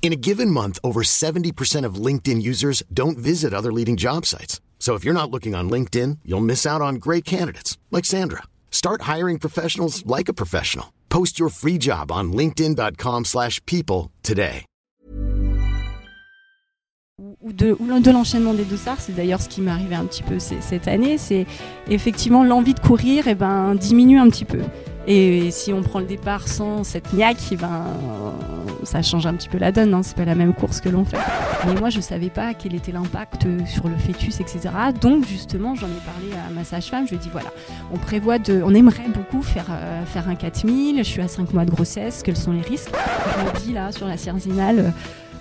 In a given month, over 70% of LinkedIn users don't visit other leading job sites. So if you're not looking on LinkedIn, you'll miss out on great candidates like Sandra. Start hiring professionals like a professional. Post your free job on linkedin.com/people today. ou de, de l'enchaînement des dossards, c'est d'ailleurs ce qui m'est arrivé un petit peu cette année, c'est effectivement l'envie de courir et ben, diminue un petit peu. Et si on prend le départ sans cette niaque, eh ben, ça change un petit peu la donne, hein, c'est pas la même course que l'on fait. Mais moi je savais pas quel était l'impact sur le fœtus, etc. Donc justement j'en ai parlé à ma sage-femme, je lui ai dit voilà, on prévoit de, on aimerait beaucoup faire, euh, faire un 4000, je suis à 5 mois de grossesse, quels sont les risques? Je me dis là sur la cerzinale, euh,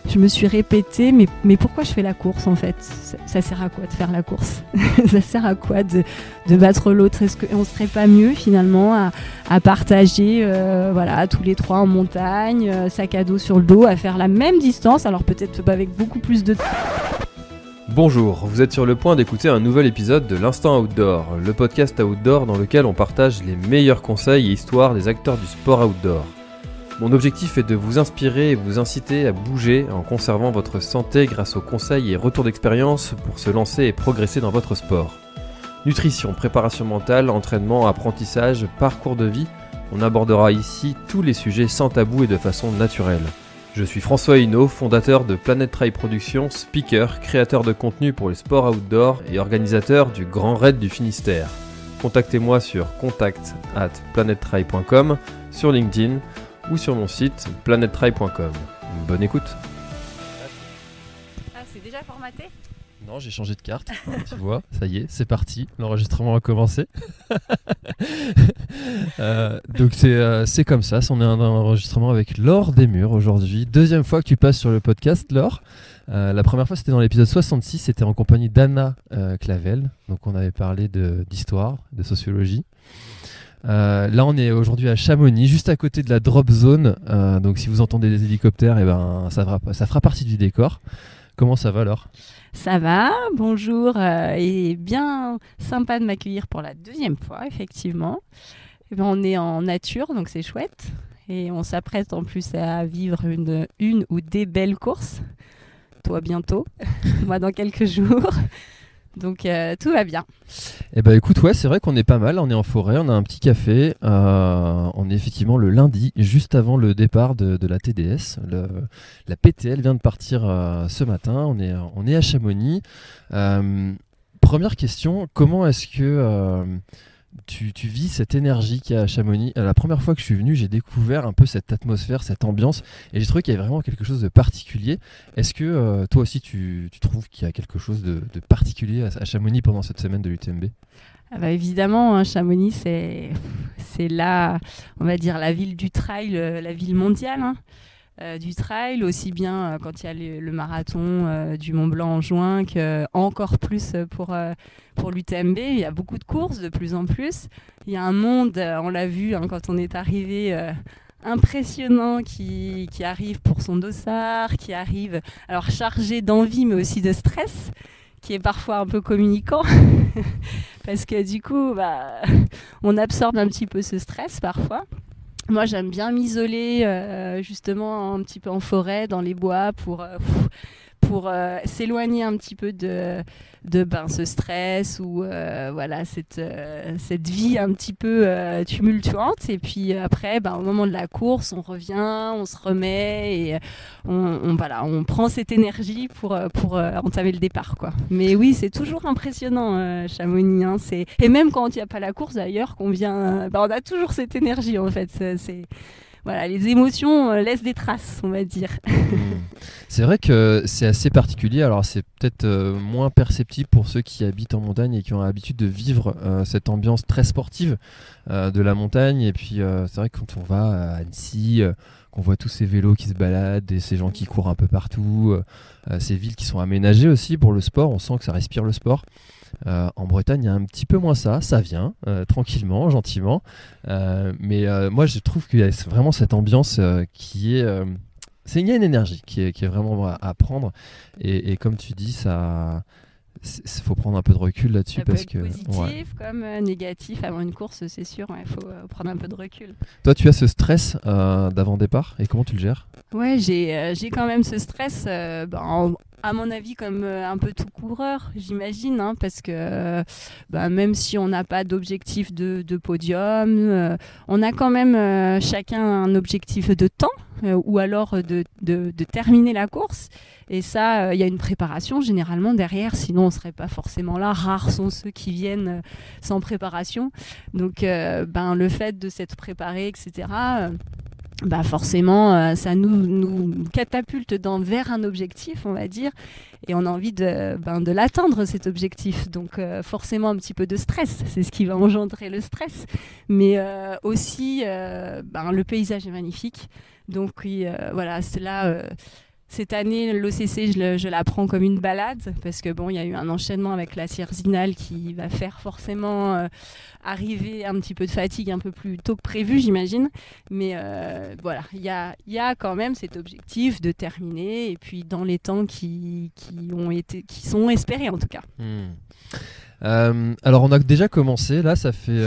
je me suis répété, mais, pourquoi je fais la course en fait? Ça, sert à quoi de faire la course? Ça sert à quoi de, battre l'autre? Est-ce qu'on serait pas mieux finalement à, partager, euh, voilà, tous les trois en montagne, euh, sac à dos sur le dos, à faire la même distance, alors peut-être pas avec beaucoup plus de Bonjour, vous êtes sur le point d'écouter un nouvel épisode de l'Instant Outdoor, le podcast outdoor dans lequel on partage les meilleurs conseils et histoires des acteurs du sport outdoor. Mon objectif est de vous inspirer et vous inciter à bouger en conservant votre santé grâce aux conseils et retours d'expérience pour se lancer et progresser dans votre sport. Nutrition, préparation mentale, entraînement, apprentissage, parcours de vie, on abordera ici tous les sujets sans tabou et de façon naturelle. Je suis François Hinault, fondateur de Planet Trail Productions, speaker, créateur de contenu pour les sports outdoor et organisateur du Grand Raid du Finistère. Contactez-moi sur contact at sur LinkedIn ou sur mon site planettrail.com. Bonne écoute Ah, c'est déjà formaté? Non, j'ai changé de carte, tu vois, ça y est, c'est parti, l'enregistrement a commencé. Euh, donc c'est euh, c'est comme ça, on est en enregistrement avec Laure Desmurs aujourd'hui. Deuxième fois que tu passes sur le podcast, Laure. Euh, la première fois c'était dans l'épisode 66, c'était en compagnie d'Anna euh, Clavel, donc on avait parlé de- d'histoire, de, sociologie. Euh, là, on est aujourd'hui à Chamonix, juste à côté de la drop zone. Euh, donc, si vous entendez des hélicoptères, et ben, ça, fera, partie du décor. Comment ça va, alors Ça va, bonjour, euh, et bien sympa de m'accueillir pour la deuxième fois, effectivement. Eh ben, on est en nature, donc c'est chouette. Et on s'apprête en plus à vivre une ou des belles courses. Toi bientôt, moi dans quelques jours. Donc euh, tout va bien. Eh ben écoute, ouais, c'est vrai qu'on est pas mal. On est en forêt, on a un petit café. euh, on est effectivement le lundi, juste avant le départ de, la TDS. La PTL vient de partir euh, ce matin. On est, à Chamonix. Première question, comment est-ce que tu, tu vis cette énergie qu'il y a à Chamonix. Euh, La première fois que je suis venu, j'ai découvert un peu cette atmosphère, cette ambiance, et j'ai trouvé qu'il y avait vraiment quelque chose de particulier. Est-ce que euh, toi aussi tu, trouves qu'il y a quelque chose de, particulier à, Chamonix pendant cette semaine de l'UTMB? Ah bah évidemment, hein, Chamonix, c'est c'est là, on va dire, la ville du trail, euh, la ville mondiale hein, euh, du trail, aussi bien euh, quand il y a le, marathon euh, du Mont Blanc en juin, que encore plus pour, pour l'UTMB. Il y a beaucoup de courses, de plus en plus. Il y a un monde, on l'a vu hein, quand on est arrivé. impressionnant qui, qui arrive pour son dossard, qui arrive alors chargé d'envie mais aussi de stress, qui est parfois un peu communicant parce que du coup, bah, on absorbe un petit peu ce stress parfois. Moi, j'aime bien m'isoler euh, justement un petit peu en forêt, dans les bois, pour, euh, pour euh, s'éloigner un petit peu de, de ben, ce stress ou euh, voilà, cette, euh, cette vie un petit peu euh, tumultuante. Et puis après, ben, au moment de la course, on revient, on se remet et on, voilà, on prend cette énergie pour, pour entamer le départ. Quoi. Mais oui, c'est toujours impressionnant, Chamonix. hein. Et même quand il n'y a pas la course d'ailleurs, qu'on vient, ben, on a toujours cette énergie en fait. C'est- Voilà, les émotions euh, laissent des traces, on va dire. C'est vrai que c'est assez particulier. Alors, c'est peut-être euh, moins perceptible pour ceux qui habitent en montagne et qui ont l'habitude de vivre euh, cette ambiance très sportive de la montagne. Et puis, c'est vrai que quand on va à Annecy, qu'on voit tous ces vélos qui se baladent et ces gens qui courent un peu partout, ces villes qui sont aménagées aussi pour le sport. On sent que ça respire le sport. En Bretagne, il y a un petit peu moins ça, ça vient tranquillement, gentiment. mais moi, je trouve qu'il y a vraiment cette ambiance qui est c'est il y a une énergie qui est, vraiment à, prendre et, comme tu dis ça il faut prendre un peu de recul là-dessus parce que positif comme euh, négatif avant une course c'est sûr il faut euh, prendre un peu de recul. Toi tu as ce stress euh, d'avant départ et comment tu le gères? Ouais j'ai quand même ce stress ben, à mon avis comme un peu tout coureur j'imagine hein, parce que ben, même si on n'a pas d'objectif de, de, podium on a quand même chacun un objectif de temps ou alors de, de, terminer la course et ça, euh, il y a une préparation généralement derrière, sinon on ne serait pas forcément là. Rares sont ceux qui viennent euh, sans préparation. Donc euh, ben, le fait de s'être préparé, etc., bah forcément, ça nous, nous catapulte dans, vers un objectif, on va dire, et on a envie de, ben, de l'atteindre, cet objectif. Donc forcément, un petit peu de stress, c'est ce qui va engendrer le stress. Mais aussi, ben, le paysage est magnifique. Donc oui, voilà, c'est là cette année, l'OCC, je, la prends comme une balade parce que bon, il y a eu un enchaînement avec la Cierzinal qui va faire forcément euh, arriver un petit peu de fatigue un peu plus tôt que prévu, j'imagine. Mais euh, voilà, il y a, y a, quand même cet objectif de terminer et puis dans les temps qui, qui ont été, qui sont espérés en tout cas. Hmm. Euh, alors on a déjà commencé, là ça fait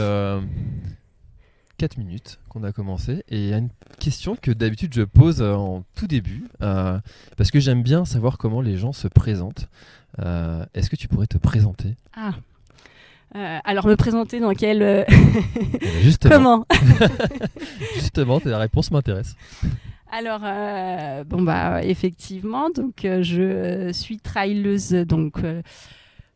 4 minutes qu'on a commencé et il y a une question que d'habitude je pose euh, en tout début euh, parce que j'aime bien savoir comment les gens se présentent. Euh, est-ce que tu pourrais te présenter? Ah alors me présenter dans quel Justement. comment? Justement, la réponse m'intéresse. Alors bon bah effectivement donc je suis trailleuse donc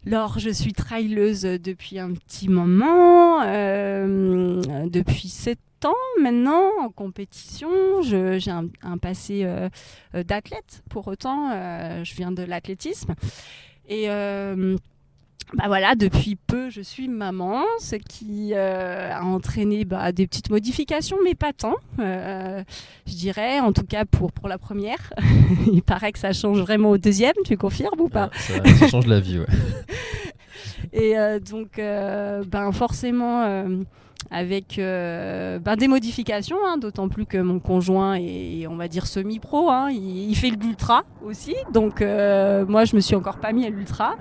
alors, je suis trailleuse depuis un petit moment, euh, depuis 7 ans maintenant en compétition. J'ai un, passé euh, d'athlète, pour autant, euh, je viens de l'athlétisme. Et bah voilà, depuis peu, je suis maman, ce qui euh, a entraîné bah, des petites modifications, mais pas tant. Euh, je dirais, en tout cas pour, pour la première. Il paraît que ça change vraiment au deuxième, tu confirmes ou pas? Ah, ça, change la vie, ouais. Et euh, donc, ben forcément, avec ben, des modifications, hein, d'autant plus que mon conjoint est, on va dire, semi-pro. Hein, il, il, fait l'ultra aussi. Donc, moi, je me suis encore pas mis à l'ultra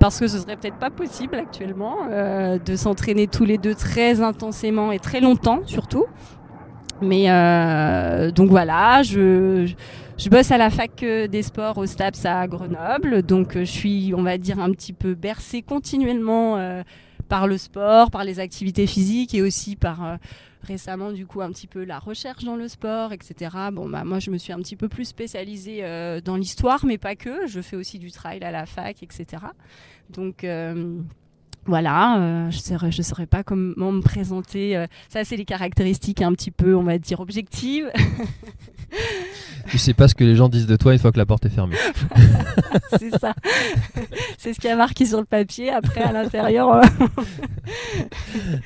parce que ce serait peut-être pas possible actuellement euh, de s'entraîner tous les deux très intensément et très longtemps surtout. Mais euh, donc voilà, je, je, bosse à la fac des sports au STAPS à Grenoble, donc je suis, on va dire, un petit peu bercée continuellement euh, par le sport, par les activités physiques et aussi par récemment du coup un petit peu la recherche dans le sport, etc. Bon bah moi je me suis un petit peu plus spécialisée euh, dans l'histoire, mais pas que. Je fais aussi du trail à la fac, etc. Donc euh, voilà, euh, je ne saurais, pas comment me présenter. ça, c'est les caractéristiques un petit peu, on va dire, objectives. tu sais pas ce que les gens disent de toi une fois que la porte est fermée. c'est ça. c'est ce qui a marqué sur le papier. Après, à l'intérieur.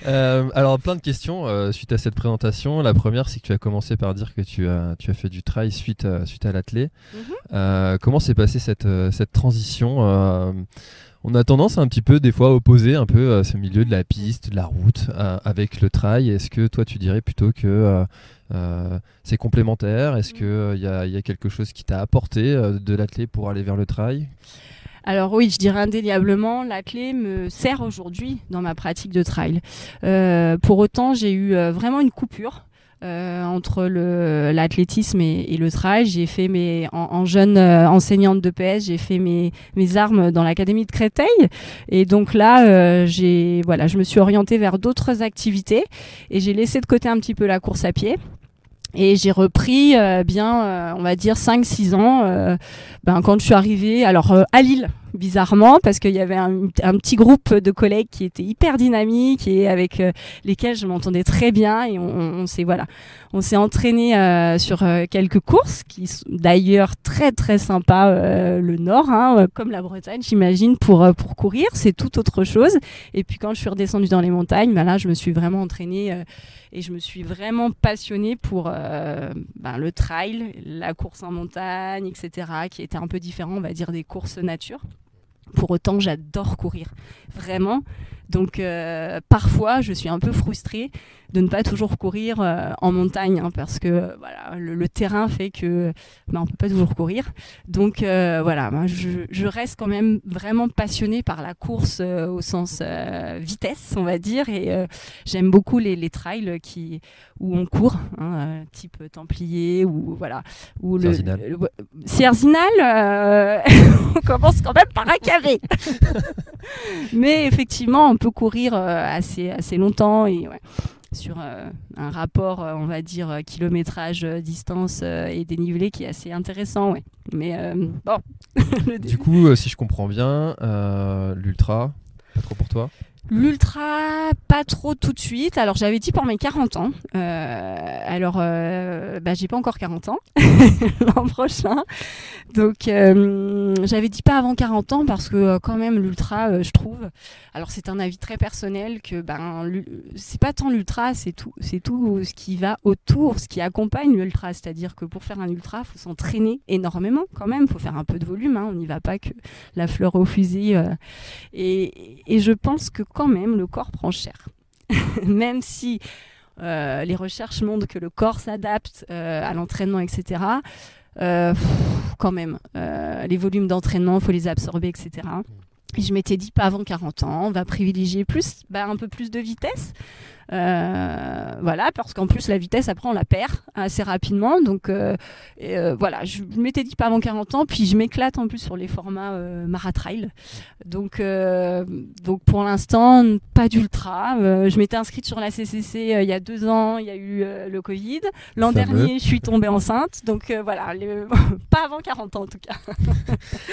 Euh, alors, plein de questions euh, suite à cette présentation. La première, c'est que tu as commencé par dire que tu as, tu as fait du trail suite à, suite à l'athlé. Mhm. comment s'est passée cette, cette transition on a tendance un petit peu des fois à opposer un peu ce milieu de la piste, de la route avec le trail. Est-ce que toi tu dirais plutôt que euh, c'est complémentaire Est-ce qu'il euh, y, a, y, a quelque chose qui t'a apporté euh, de l'athlé pour aller vers le trail? Alors oui, je dirais indéniablement, la clé me sert aujourd'hui dans ma pratique de trail. pour autant, j'ai eu vraiment une coupure. Entre l'athlétisme et, le trail. J'ai fait mes en, jeune enseignante de PS, j'ai fait mes, mes armes dans l'académie de Créteil et donc là j'ai voilà, je me suis orientée vers d'autres activités et j'ai laissé de côté un petit peu la course à pied. Et j'ai repris euh, bien, euh, on va dire, 5-6 ans euh, ben, quand je suis arrivée alors, à Lille bizarrement, parce qu'il y avait un, petit groupe de collègues qui étaient hyper dynamiques et avec euh, lesquels je m'entendais très bien. Et on, s'est voilà, on s'est entraîné euh, sur euh, quelques courses qui sont d'ailleurs très très sympas. le Nord, hein, comme la Bretagne, j'imagine, pour pour courir, c'est tout autre chose. Et puis quand je suis redescendue dans les montagnes, ben là, je me suis vraiment entraînée et je me suis vraiment passionnée pour ben, le trail, la course en montagne, etc., qui était un peu différent, on va dire, des courses nature. Pour autant, j'adore courir, vraiment. Donc euh, parfois, je suis un peu frustrée de ne pas toujours courir euh, en montagne hein, parce que voilà, le, terrain fait que ben, on peut pas toujours courir. Donc euh, voilà, moi, je, reste quand même vraiment passionnée par la course au sens vitesse, on va dire, et j'aime beaucoup les, les, trails qui où on court, hein, type Templier ou voilà, ou le, Sierzinal. on commence quand même par un cavé. Mais effectivement, on peut courir euh, assez, assez longtemps et sur euh, un rapport, euh, on va dire, kilométrage, distance et dénivelé qui est assez intéressant. Ouais. Mais bon. du coup, si je comprends bien, l'ultra, pas trop pour toi L'ultra, pas trop tout de suite. Alors j'avais dit pour mes 40 ans. Euh, alors, euh, bah, j'ai pas encore 40 ans l'an prochain. Donc euh, j'avais dit pas avant 40 ans parce que quand même l'ultra, je trouve. Alors c'est un avis très personnel que ben c'est pas tant l'ultra, c'est tout, c'est tout ce qui va autour, ce qui accompagne l'ultra. C'est-à-dire que pour faire un ultra, faut s'entraîner énormément quand même. Faut faire un peu de volume. Hein. On n'y va pas que la fleur au fusil. Et, et je pense que quand même, le corps prend cher. même si euh, les recherches montrent que le corps s'adapte euh, à l'entraînement, etc. Euh, quand même, les volumes d'entraînement, il faut les absorber, etc. Et je m'étais dit, pas avant 40 ans, on va privilégier plus, bah, un peu plus de vitesse. Euh, voilà, parce qu'en plus la vitesse après on la perd assez rapidement. Donc euh, euh, voilà, je m'étais dit pas avant 40 ans, puis je m'éclate en plus sur les formats maratrail. Donc donc pour l'instant pas d'ultra. je m'étais inscrite sur la CCC il y a deux ans, il y a eu le Covid. L'an dernier je suis tombée enceinte, donc voilà, pas avant 40 ans en tout cas.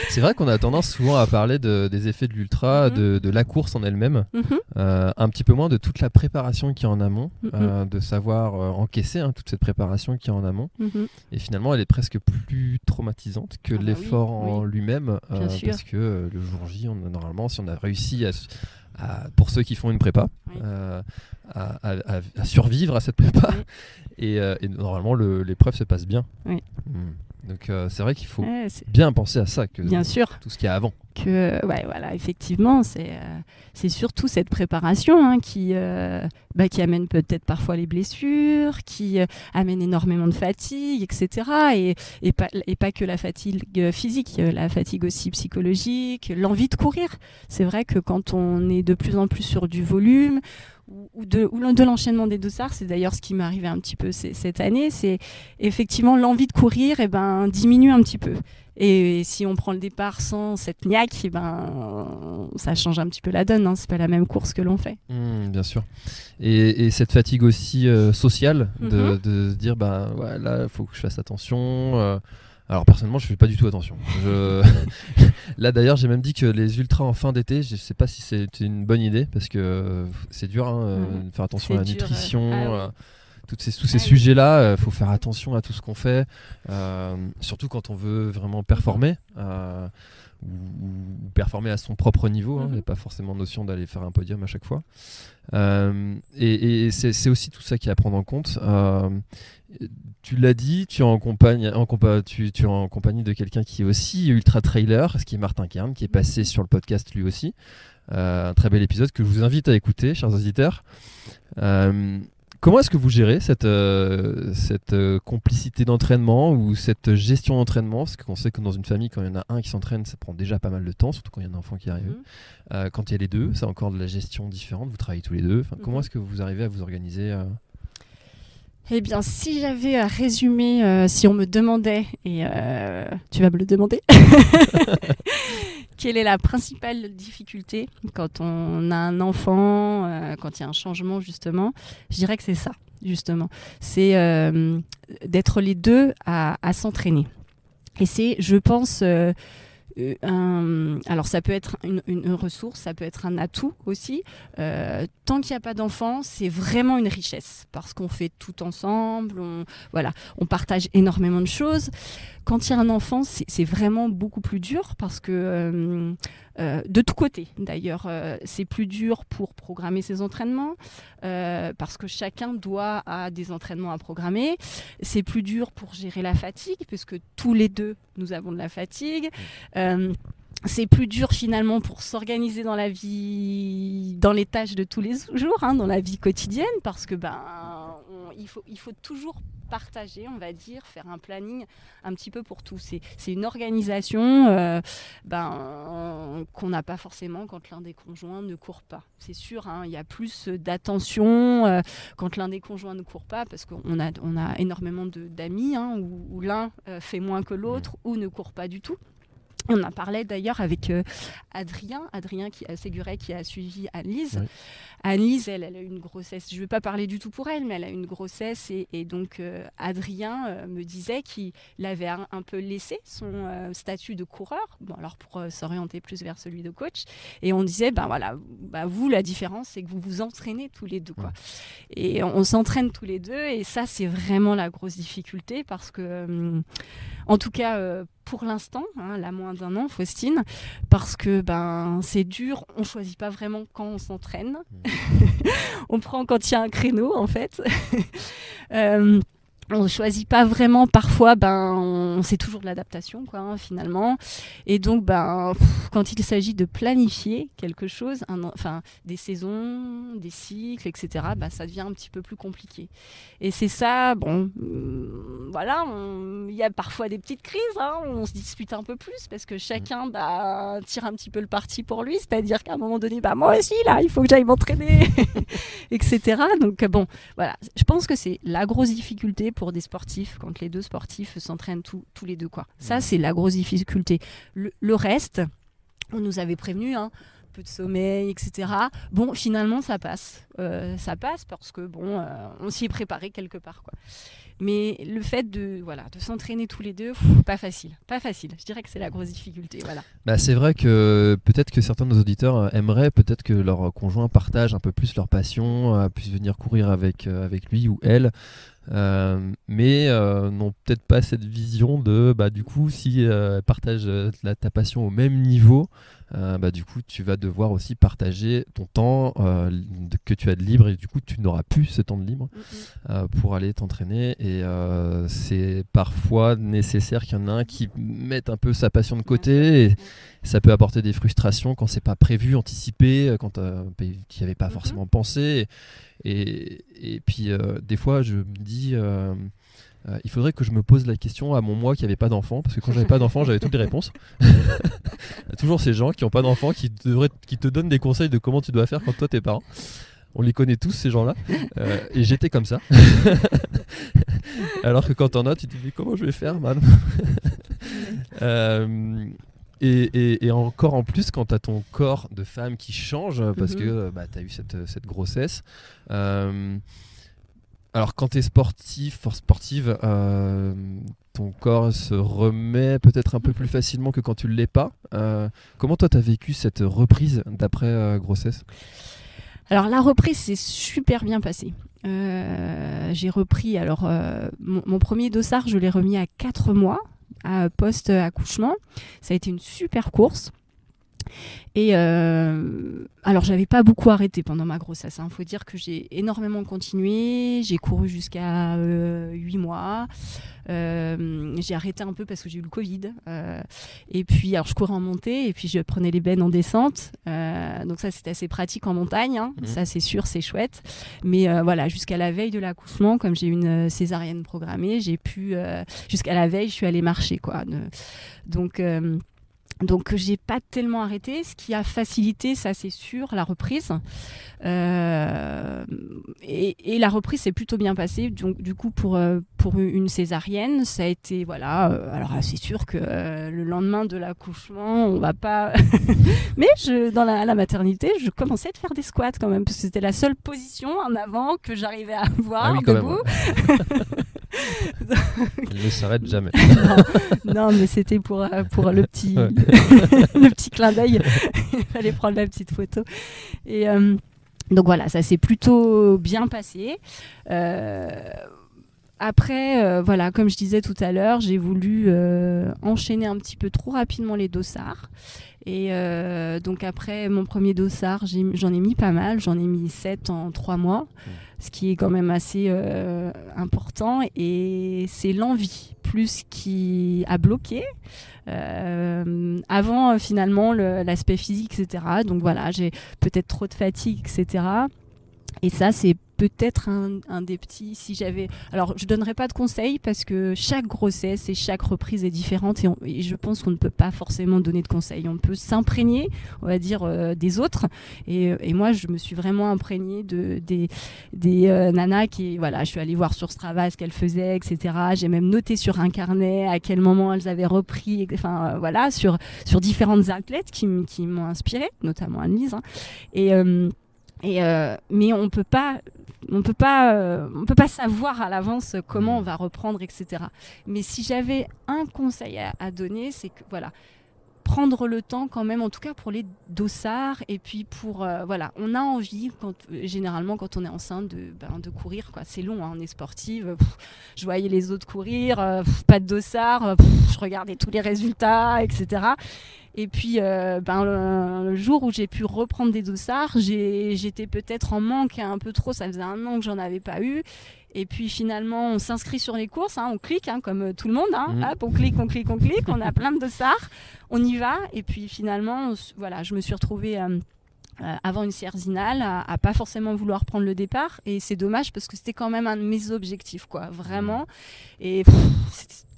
C'est vrai qu'on a tendance souvent à parler des effets de l'ultra, mhm. de, la course en elle-même, mhm. un petit peu moins de toute la préparation qui est en amont, euh, de savoir euh, encaisser hein, toute cette préparation qui est en amont. Mm-hmm. Et finalement, elle est presque plus traumatisante que ah bah l'effort en lui-même, euh, parce que le jour J, on normalement, si on a réussi à, pour ceux qui font une prépa, à, survivre à cette prépa, et, normalement l'épreuve se passe bien. Mm. Donc c'est vrai qu'il faut bien penser à ça, que bien sûr. tout ce qu'il y a avant que ouais voilà effectivement c'est euh, surtout cette préparation hein, qui euh, bah, qui amène peut-être parfois les blessures qui euh, amène énormément de fatigue etc et, et pas et pas que la fatigue physique la fatigue aussi psychologique l'envie de courir c'est vrai que quand on est de plus en plus sur du volume ou de, ou de l'enchaînement des dossards, c'est d'ailleurs ce qui m'est arrivé un petit peu cette année, c'est effectivement l'envie de courir et eh ben, diminue un petit peu. Et, si on prend le départ sans cette niaque, eh ben, ça change un petit peu la donne. Hein. C'est pas la même course que l'on fait. Mmh, bien sûr. Et, cette fatigue aussi euh, sociale de, de, se dire, bah, ouais, là, faut que je fasse attention. Euh. Alors personnellement, je fais pas du tout attention. Je... Là d'ailleurs, j'ai même dit que les ultras en fin d'été, je sais pas si c'est une bonne idée parce que euh, c'est dur hein, mm. de faire attention à la nutrition. Ah ces, tous ces sujets-là, il euh, faut faire attention à tout ce qu'on fait, euh, surtout quand on veut vraiment performer. Euh, ou, performer à son propre niveau. Hein. Il n'y a pas forcément notion d'aller faire un podium à chaque fois. et, c'est aussi tout ça qui est à prendre en compte. tu l'as dit, tu es en compagnie, en tu, tu es en compagnie de quelqu'un qui est aussi ultra trailer, ce qui est Martin Kern, qui est passé sur le podcast lui aussi. un très bel épisode que je vous invite à écouter, chers auditeurs. Comment est-ce que vous gérez cette, euh, cette euh, complicité d'entraînement ou cette gestion d'entraînement? Parce qu'on sait que dans une famille, quand il y en a un qui s'entraîne, ça prend déjà pas mal de temps, surtout quand il y a un enfant qui arrive. Mhm. Euh, quand il y a les deux, c'est encore de la gestion différente. Vous travaillez tous les deux. Comment mhm. est-ce que vous arrivez à vous organiser Eh bien, si j'avais à résumer, si on me demandait, et tu vas me le demander, quelle est la principale difficulté quand on a un enfant, euh, quand il y a un changement justement? Je dirais que c'est ça, justement. C'est euh, d'être les deux à, s'entraîner. Et c'est, je pense, euh, euh, alors ça peut être une, ressource, ça peut être un atout aussi. Euh, tant qu'il n'y a pas d'enfants, c'est vraiment une richesse parce qu'on fait tout ensemble, on, voilà, on partage énormément de choses. Quand il y a un enfant, c'est vraiment beaucoup plus dur parce que euh, de tous côtés d'ailleurs, c'est plus dur pour programmer ses entraînements parce que chacun doit avoir des entraînements à programmer. C'est plus dur pour gérer la fatigue puisque tous les deux nous avons de la fatigue. Euh, c'est plus dur finalement pour s'organiser dans la vie, dans les tâches de tous les jours, hein, dans la vie quotidienne, parce que ben il, faut, il faut toujours partager, on va dire, faire un planning un petit peu pour tout. C'est une organisation euh, ben, qu'on n'a pas forcément quand l'un des conjoints ne court pas. C'est sûr, hein, il y a plus d'attention euh, quand l'un des conjoints ne court pas, parce qu'on a, on a énormément d'amis hein, où, l'un fait moins que l'autre ou ne court pas du tout. On en parlait d'ailleurs avec euh, Adrien, Adrien qui, a Séguret qui a suivi Anne-Lise. Anne-Lise, elle, a eu une grossesse, je ne vais pas parler du tout pour elle, mais elle a une grossesse et, donc euh, Adrien euh, me disait qu'il avait un, peu laissé son statut de coureur, bon alors pour s'orienter plus vers celui de coach. Et on disait, ben voilà, bah, vous, la différence, c'est que vous vous entraînez tous les deux. Quoi. Et on, s'entraîne tous les deux et ça, c'est vraiment la grosse difficulté parce que, hum, en tout cas, pour l'instant, hein, la moins d'un an, Faustine, parce que ben c'est dur, on choisit pas vraiment quand on s'entraîne, mmh. on prend quand il y a un créneau en fait. euh, on ne choisit pas vraiment parfois ben c'est toujours de l'adaptation quoi hein, finalement. Et donc ben quand il s'agit de planifier quelque chose enfin des saisons des cycles etc ben, ça devient un petit peu plus compliqué. Et c'est ça bon euh, voilà il y a parfois des petites crises hein, on se dispute un peu plus parce que chacun bah, tire un petit peu le parti pour lui. C'est à dire qu'à un moment donné bah moi aussi là il faut que j'aille m'entraîner etc donc bon voilà je pense que c'est la grosse difficulté pour des sportifs, quand les deux sportifs s'entraînent tous les deux. Quoi. Ça, c'est la grosse difficulté. Le, reste, on nous avait prévenu, hein, peu de sommeil, etc. Bon, finalement, ça passe. Euh, ça passe parce que, bon, euh, on s'y est préparé quelque part. Quoi. Mais le fait de, voilà, de s'entraîner tous les deux, pas facile. Pas facile. Je dirais que c'est la grosse difficulté. Voilà. Bah, c'est vrai que peut-être que certains de nos auditeurs euh, aimeraient peut-être que leur conjoint partage un peu plus leur passion, euh, puisse venir courir avec, euh, avec lui ou elle. mais n'ont peut-être pas cette vision de bah, du coup si partage ta passion au même niveau euh, bah, du coup, tu vas devoir aussi partager ton temps euh, que tu as de libre et du coup, tu n'auras plus ce temps de libre euh, pour aller t'entraîner. Et c'est parfois nécessaire qu'il y en ait un qui mette un peu sa passion de côté. Et ça peut apporter des frustrations quand c'est pas prévu, anticipé, quand tu n'y avais pas forcément pensé. Et, et puis, des fois, je me dis. Euh, il faudrait que je me pose la question à mon moi qui n'avait pas d'enfant, parce que quand j'avais pas d'enfant, j'avais toutes les réponses. Toujours ces gens qui n'ont pas d'enfant qui, qui te donnent des conseils de comment tu dois faire quand toi t'es parent. On les connaît tous, ces gens-là. Euh, et j'étais comme ça. Alors que quand t'en as, tu te dis comment je vais faire, man euh, et, et, encore en plus, quand tu as ton corps de femme qui change, parce mhm. que bah, tu as eu cette, cette grossesse. Alors, quand tu es sportif, sportive, euh, ton corps se remet peut-être un peu plus facilement que quand tu ne l'es pas. Euh, comment toi, tu as vécu cette reprise d'après euh, grossesse? Alors, la reprise s'est super bien passée. J'ai repris, alors, mon, premier dossard, je l'ai remis à 4 mois, à post-accouchement. Ça a été une super course. Et euh, alors, j'avais pas beaucoup arrêté pendant ma grossesse. Il hein. faut dire que j'ai énormément continué. J'ai couru jusqu'à euh, 8 mois. Euh, j'ai arrêté un peu parce que j'ai eu le Covid. Euh, et puis, alors, je courais en montée et puis je prenais les bennes en descente. Euh, donc, ça, c'était assez pratique en montagne. Hein. Mmh. Ça, c'est sûr, c'est chouette. Mais voilà, jusqu'à la veille de l'accouchement, comme j'ai une césarienne programmée, j'ai pu. jusqu'à la veille, je suis allée marcher. Quoi. Donc. Donc j'ai pas tellement arrêté, ce qui a facilité, ça c'est sûr, la reprise. Euh, et, la reprise s'est plutôt bien passée. Donc du coup pour euh, pour une césarienne, ça a été voilà. Euh, alors c'est sûr que le lendemain de l'accouchement, on va pas. Mais je dans la, la, maternité, je commençais à faire des squats quand même parce que c'était la seule position en avant que j'arrivais à avoir ah debout. Il ne s'arrête jamais. non, mais c'était pour, euh, pour le, petit, le petit clin d'œil. Il fallait prendre la petite photo. Et euh, donc voilà, ça s'est plutôt bien passé. Euh, après, voilà, comme je disais tout à l'heure, j'ai voulu enchaîner un petit peu trop rapidement les dossards. Et donc après mon premier dossard, j'en ai, mis pas mal, j'en ai mis 7 en 3 mois. Mmh ce qui est quand même assez euh, important. Et c'est l'envie plus qui a bloqué. Euh, avant finalement l'aspect physique, etc. Donc voilà, j'ai peut-être trop de fatigue, etc. Et ça, c'est peut-être un, des petits. Si j'avais, alors je donnerai pas de conseils parce que chaque grossesse et chaque reprise est différente et, je pense qu'on ne peut pas forcément donner de conseils. On peut s'imprégner, on va dire, euh, des autres. Et, moi, je me suis vraiment imprégnée de des, des euh, nanas qui, voilà, je suis allée voir sur Strava ce qu'elles faisaient, etc. J'ai même noté sur un carnet à quel moment elles avaient repris. Enfin, euh, voilà, sur sur différentes athlètes qui, m'ont inspirée, notamment Anne-Lise. Hein. Et et euh, mais on peut pas, on peut pas, euh, on peut pas savoir à l'avance comment on va reprendre, etc. Mais si j'avais un conseil à, donner, c'est que voilà, prendre le temps quand même, en tout cas pour les dossards et puis pour euh, voilà, on a envie quand, généralement quand on est enceinte de, ben, de courir quoi. C'est long, hein, on est sportive. je voyais les autres courir, pas de dossard, je regardais tous les résultats, etc. Et puis, euh, ben, le, jour où j'ai pu reprendre des dossards, j'étais peut-être en manque un peu trop. Ça faisait un an que j'en avais pas eu. Et puis finalement, on s'inscrit sur les courses, hein, on clique, hein, comme euh, tout le monde. Hein, mmh. hop, on clique, on clique, on clique. on a plein de dossards. On y va. Et puis finalement, voilà, je me suis retrouvée. Euh, avant une Sierzinale, à, à, pas forcément vouloir prendre le départ et c'est dommage parce que c'était quand même un de mes objectifs quoi vraiment et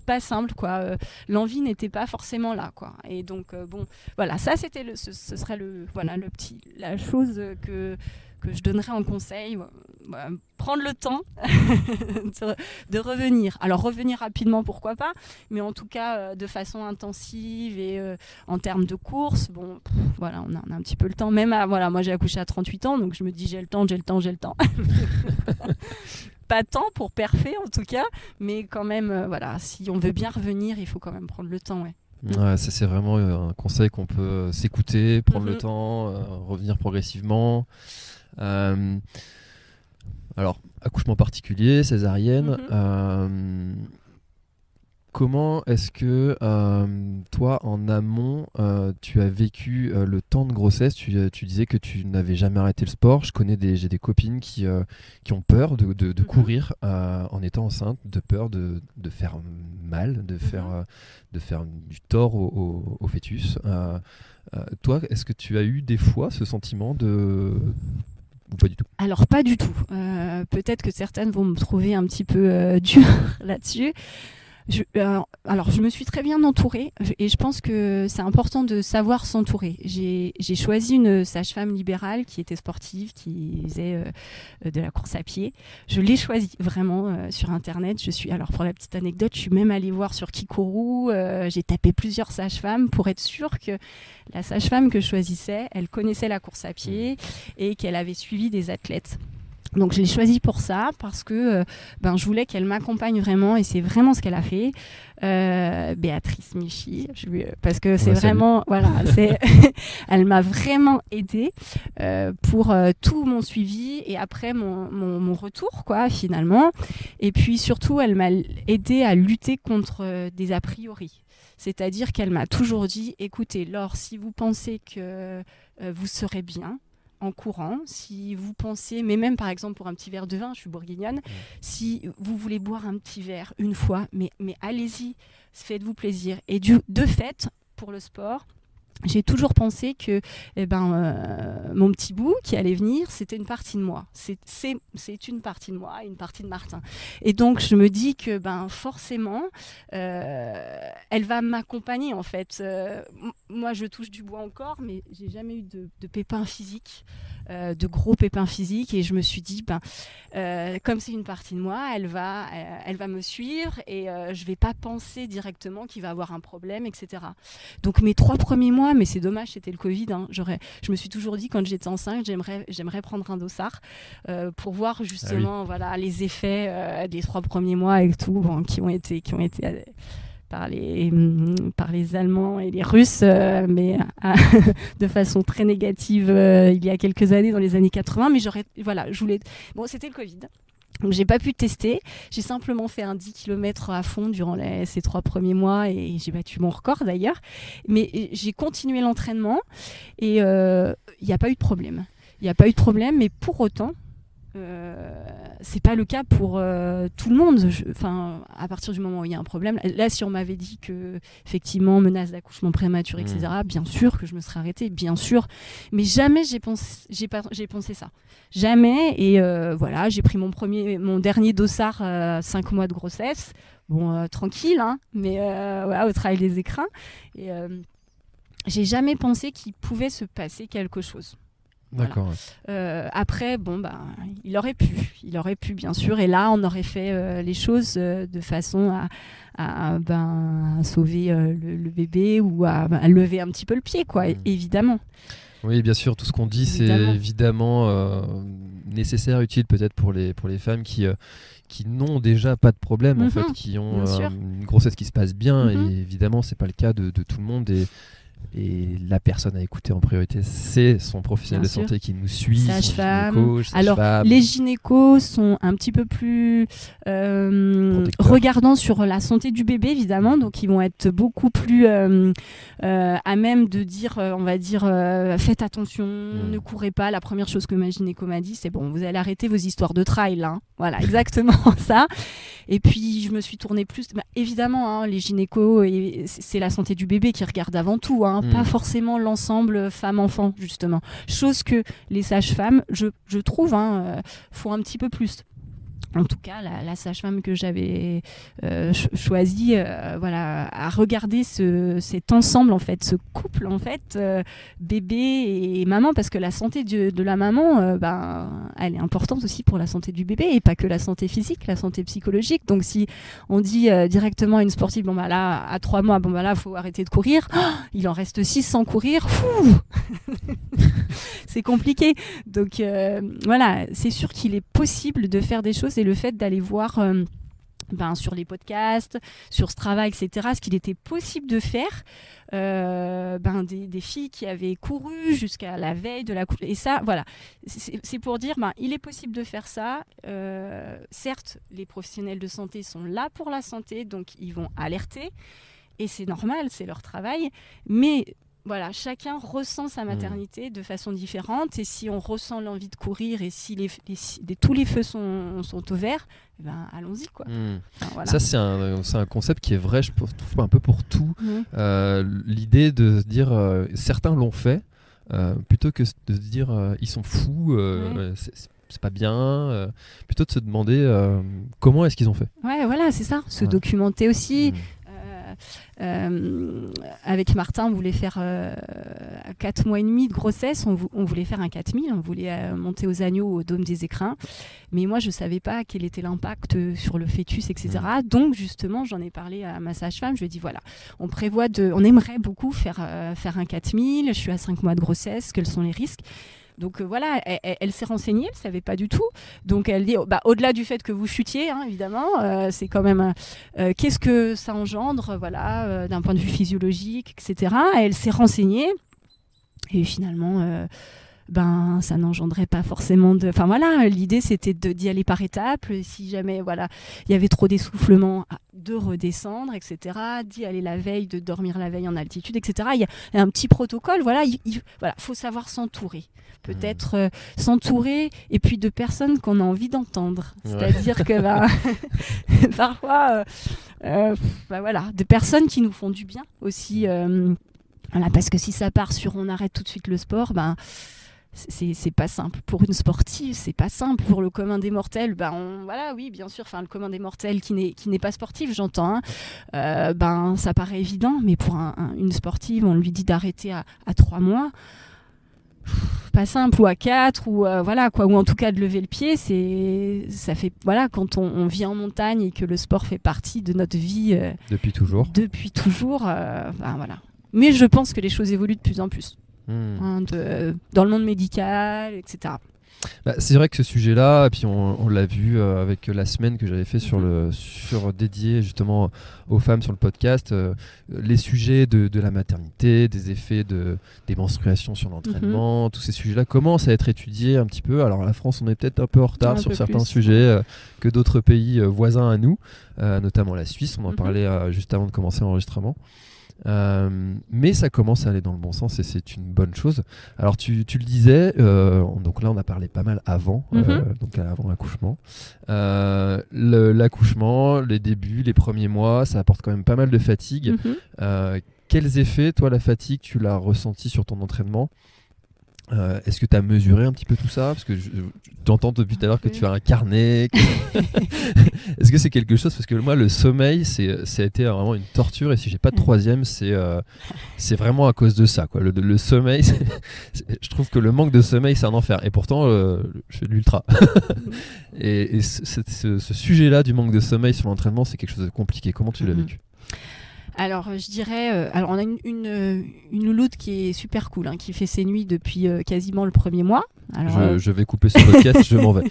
pas simple quoi. Euh, l'envie n'était pas forcément là quoi. Et donc euh, bon voilà ça c'était le ce, serait le voilà le petit la chose que que je donnerais en conseil prendre le temps de, revenir. Alors revenir rapidement pourquoi pas mais en tout cas euh, de façon intensive et en termes de course bon voilà on a, on a, un petit peu le temps. Même à, voilà moi j'ai accouché à 38 ans donc je me dis j'ai le temps j'ai le temps j'ai le temps pas tant pour parfait en tout cas, mais quand même, euh, voilà, si on veut bien revenir, il faut quand même prendre le temps, ouais. Ouais, ça c'est vraiment euh, un conseil qu'on peut euh, s'écouter, prendre le mhm. temps, revenir progressivement. alors, accouchement particulier, césarienne. Mhm. Comment est-ce que euh, toi, en amont, euh, tu as vécu euh, le temps de grossesse? Tu, disais que tu n'avais jamais arrêté le sport. Je connais des, j'ai des copines qui, qui ont peur de, de, mhm. courir en étant enceinte, de peur de, de faire mal, de, mhm. faire, de faire du tort au, au, fœtus. toi, est-ce que tu as eu des fois ce sentiment de pas du tout? Alors pas du tout. Peut-être que certaines vont me trouver un petit peu dur là-dessus. Je, euh, alors, je me suis très bien entourée et je pense que c'est important de savoir s'entourer. J'ai choisi une sage-femme libérale qui était sportive, qui faisait euh, de la course à pied. Je l'ai choisie vraiment euh, sur Internet. Je suis, alors pour la petite anecdote, je suis même allée voir sur Kikoru. J'ai tapé plusieurs sages-femmes pour être sûre que la sage-femme que je choisissais, elle connaissait la course à pied et qu'elle avait suivi des athlètes. Donc je l'ai choisie pour ça parce que euh, ben, je voulais qu'elle m'accompagne vraiment et c'est vraiment ce qu'elle a fait. Euh, Béatrice Michi, parce que c'est vraiment, voilà, elle m'a vraiment aidée euh, pour tout mon suivi et après mon, mon, retour, quoi, finalement. Et puis surtout, elle m'a aidée à lutter contre des a priori. C'est-à-dire qu'elle m'a toujours dit, écoutez, Laure, si vous pensez que vous serez bien, en courant, si vous pensez, mais même par exemple pour un petit verre de vin, je suis bourguignonne, si vous voulez boire un petit verre une fois, mais, mais allez-y, faites-vous plaisir. Et du, de fait, pour le sport, j'ai toujours pensé que eh ben, euh, mon petit bout qui allait venir, c'était une partie de moi. C'est une partie de moi, une partie de Martin. Et donc, je me dis que ben, forcément, euh, elle va m'accompagner, en fait. Euh, moi, je touche du bois encore, mais j'ai jamais eu de, pépins physiques, euh, de gros pépins physiques. Et je me suis dit, ben, euh, comme c'est une partie de moi, elle va, euh, elle va me suivre et je vais pas penser directement qu'il va avoir un problème, etc. Donc mes trois premiers mois, mais c'est dommage, c'était le Covid. Hein, j'aurais, je me suis toujours dit quand j'étais enceinte, j'aimerais, j'aimerais prendre un dossard pour voir justement, ah voilà, les effets des trois premiers mois et tout, qui ont été, qui ont été par les, mm, par les Allemands et les Russes, euh, mais euh, de façon très négative euh, il y a quelques années, dans les années 80. Mais j'aurais, voilà, je voulais. Bon, c'était le Covid. Donc j'ai pas pu tester, j'ai simplement fait un 10 km à fond durant ces trois premiers mois et j'ai battu mon record d'ailleurs. Mais j'ai continué l'entraînement et il n'y a pas eu de problème. Il n'y a pas eu de problème, mais pour autant, euh, c'est pas le cas pour euh, tout le monde. Enfin, à partir du moment où il y a un problème, là, si on m'avait dit que effectivement menace d'accouchement prématuré, etc., mmh. bien sûr que je me serais arrêtée, bien sûr. Mais jamais j'ai pensé, j'ai pas, j'ai pensé ça. Jamais. Et euh, voilà, j'ai pris mon premier, mon dernier dossard, 5 mois de grossesse. Bon, tranquille, hein, mais voilà, au travail des écrins. Et j'ai jamais pensé qu'il pouvait se passer quelque chose. D'accord. Euh, après, bon, bah, il aurait pu, il aurait pu bien sûr, et là, on aurait fait euh, les choses euh, de façon à, ben, sauver le, bébé ou à, lever un petit peu le pied, quoi, hmm. évidemment. Oui, bien sûr, tout ce qu'on dit, c'est évidemment nécessaire, utile peut-être pour les, pour les femmes qui qui n'ont déjà pas de problème en fait, mhm. qui ont une grossesse qui se passe bien mhm. et évidemment c'est pas le cas de, de, tout le monde et et la personne à écouter en priorité, c'est son professionnel de santé qui nous suit. Sage-femme. Alors, les gynécos sont un petit peu plus euh, regardants sur la santé du bébé, évidemment. Donc, ils vont être beaucoup plus euh, euh, à même de dire, on va dire, faites attention, hmm. ne courez pas. La première chose que ma gynéco m'a dit, c'est bon, vous allez arrêter vos histoires de trail. Hein. Voilà, exactement ça. Et puis, je me suis tournée plus. Bah, évidemment, hein, les gynécos, c'est la santé du bébé qui regarde avant tout. Hein, pas hmm. forcément l'ensemble femme-enfant, justement. Chose que les sages-femmes, je, je, trouve, hein, euh, font un petit peu plus en tout cas la, sage-femme que j'avais euh, choisie euh, voilà à regarder ce, cet ensemble en fait ce couple en fait euh, bébé et maman parce que la santé de, la maman ben elle est importante aussi pour la santé du bébé et pas que la santé physique la santé psychologique. Donc si on dit directement à une sportive bon bah là à trois mois bon bah là faut arrêter de courir il en reste six sans courir c'est compliqué. Donc voilà c'est sûr qu'il est possible de faire des choses le fait d'aller voir euh, ben, sur les podcasts, sur ce travail, etc., ce qu'il était possible de faire. Euh, ben, des, filles qui avaient couru jusqu'à la veille de la coupe. Et ça, voilà, c'est pour dire, ben, il est possible de faire ça. Euh, certes, les professionnels de santé sont là pour la santé, donc ils vont alerter. Et c'est normal, c'est leur travail. Mais voilà, chacun ressent sa mmh. maternité de façon différente. Et si on ressent l'envie de courir et si les, tous les feux sont, sont au vert, eh ben, allons-y. quoi. Mmh. Ça, c'est un, un, concept qui est vrai, je trouve, un peu pour tout. Mmh. Euh, l'idée de se dire, euh, certains l'ont fait, euh, plutôt que de se dire, ils sont fous, c'est pas bien, plutôt de se demander comment est-ce qu'ils ont fait. Ouais, voilà, c'est ça. Se documenter aussi. Euh, avec Martin, on voulait faire euh, 4 mois et demi de grossesse, on, voulait faire un 4000, on voulait euh, monter aux agneaux au dôme des écrins. Mais moi, je ne savais pas quel était l'impact sur le fœtus, etc. Mmh. Donc, justement, j'en ai parlé à ma sage-femme. Je lui ai dit voilà, on prévoit de. On aimerait beaucoup faire, euh, faire un 4000. Je suis à 5 mois de grossesse, quels sont les risques? Donc euh, voilà, elle, s'est renseignée, elle savait pas du tout. Donc elle dit, bah, au-delà du fait que vous chutiez, hein, évidemment, euh, c'est quand même euh, qu'est-ce que ça engendre, voilà, d'un point de vue physiologique, etc. elle s'est renseignée et finalement ben ça n'engendrait pas forcément de enfin voilà l'idée c'était d'y aller par étapes. Si jamais voilà il y avait trop d'essoufflement de redescendre etc d'y aller la veille de dormir la veille en altitude etc il y a un petit protocole voilà il, voilà faut savoir s'entourer. Peut-être euh, s'entourer et puis de personnes qu'on a envie d'entendre. C'est-à-dire que ben, parfois euh, euh, ben voilà de personnes qui nous font du bien aussi voilà parce que si ça part sur on arrête tout de suite le sport ben c'est pas simple. Pour une sportive, c'est pas simple. Pour le commun des mortels, ben voilà, oui, bien sûr, enfin le commun des mortels qui n'est pas sportif, j'entends, hein, euh, ben ça paraît évident, mais pour une sportive, on lui dit d'arrêter à, trois mois. pas simple ou à quatre ou euh, voilà quoi ou en tout cas de lever le pied c'est ça fait voilà quand on, vit en montagne et que le sport fait partie de notre vie euh, depuis toujours depuis toujours ben, voilà mais je pense que les choses évoluent de plus en plus Hmm. Hein, dans le monde médical, etc. Bah, c'est vrai que ce sujet-là, et puis on, l'a vu euh, avec la semaine que j'avais fait sur mhm. le sur dédié justement aux femmes sur le podcast, euh, les sujets de, de, la maternité, des effets de des menstruations sur l'entraînement, mhm. tous ces sujets-là commencent à être étudiés un petit peu. Alors la France, on est peut-être un peu en retard sur certains sujets euh, que d'autres pays voisins à nous, notamment la Suisse. On en parlait juste avant de commencer l'enregistrement. Euh, mais ça commence à aller dans le bon sens et c'est une bonne chose. Alors tu, tu le disais, euh, donc là on a parlé pas mal avant, euh, mhm. donc avant l'accouchement. l'accouchement, les débuts, les premiers mois, ça apporte quand même pas mal de fatigue. Mhm. quels effets, toi, la fatigue, tu l'as ressenti sur ton entraînement? Euh, est-ce que tu as mesuré un petit peu tout ça Parce que je, t'entends depuis tout à l'heure que tu as un carnet. Est-ce que c'est quelque chose Parce que moi, le sommeil, c'est, ça a été vraiment une torture. Et si j'ai pas de troisième, c'est, euh, c'est vraiment à cause de ça. Quoi. Le, sommeil, je trouve que le manque de sommeil, c'est un enfer. Et pourtant, euh, je fais de l'ultra. et, ce, sujet-là du manque de sommeil sur l'entraînement, c'est quelque chose de compliqué. Comment tu l'as mm-hmm. vécu? Alors, je dirais, euh, alors on a une, une, une, qui est super cool, hein, qui fait ses nuits depuis euh, quasiment le premier mois. Alors, euh, je, vais couper ce podcast, je m'en vais.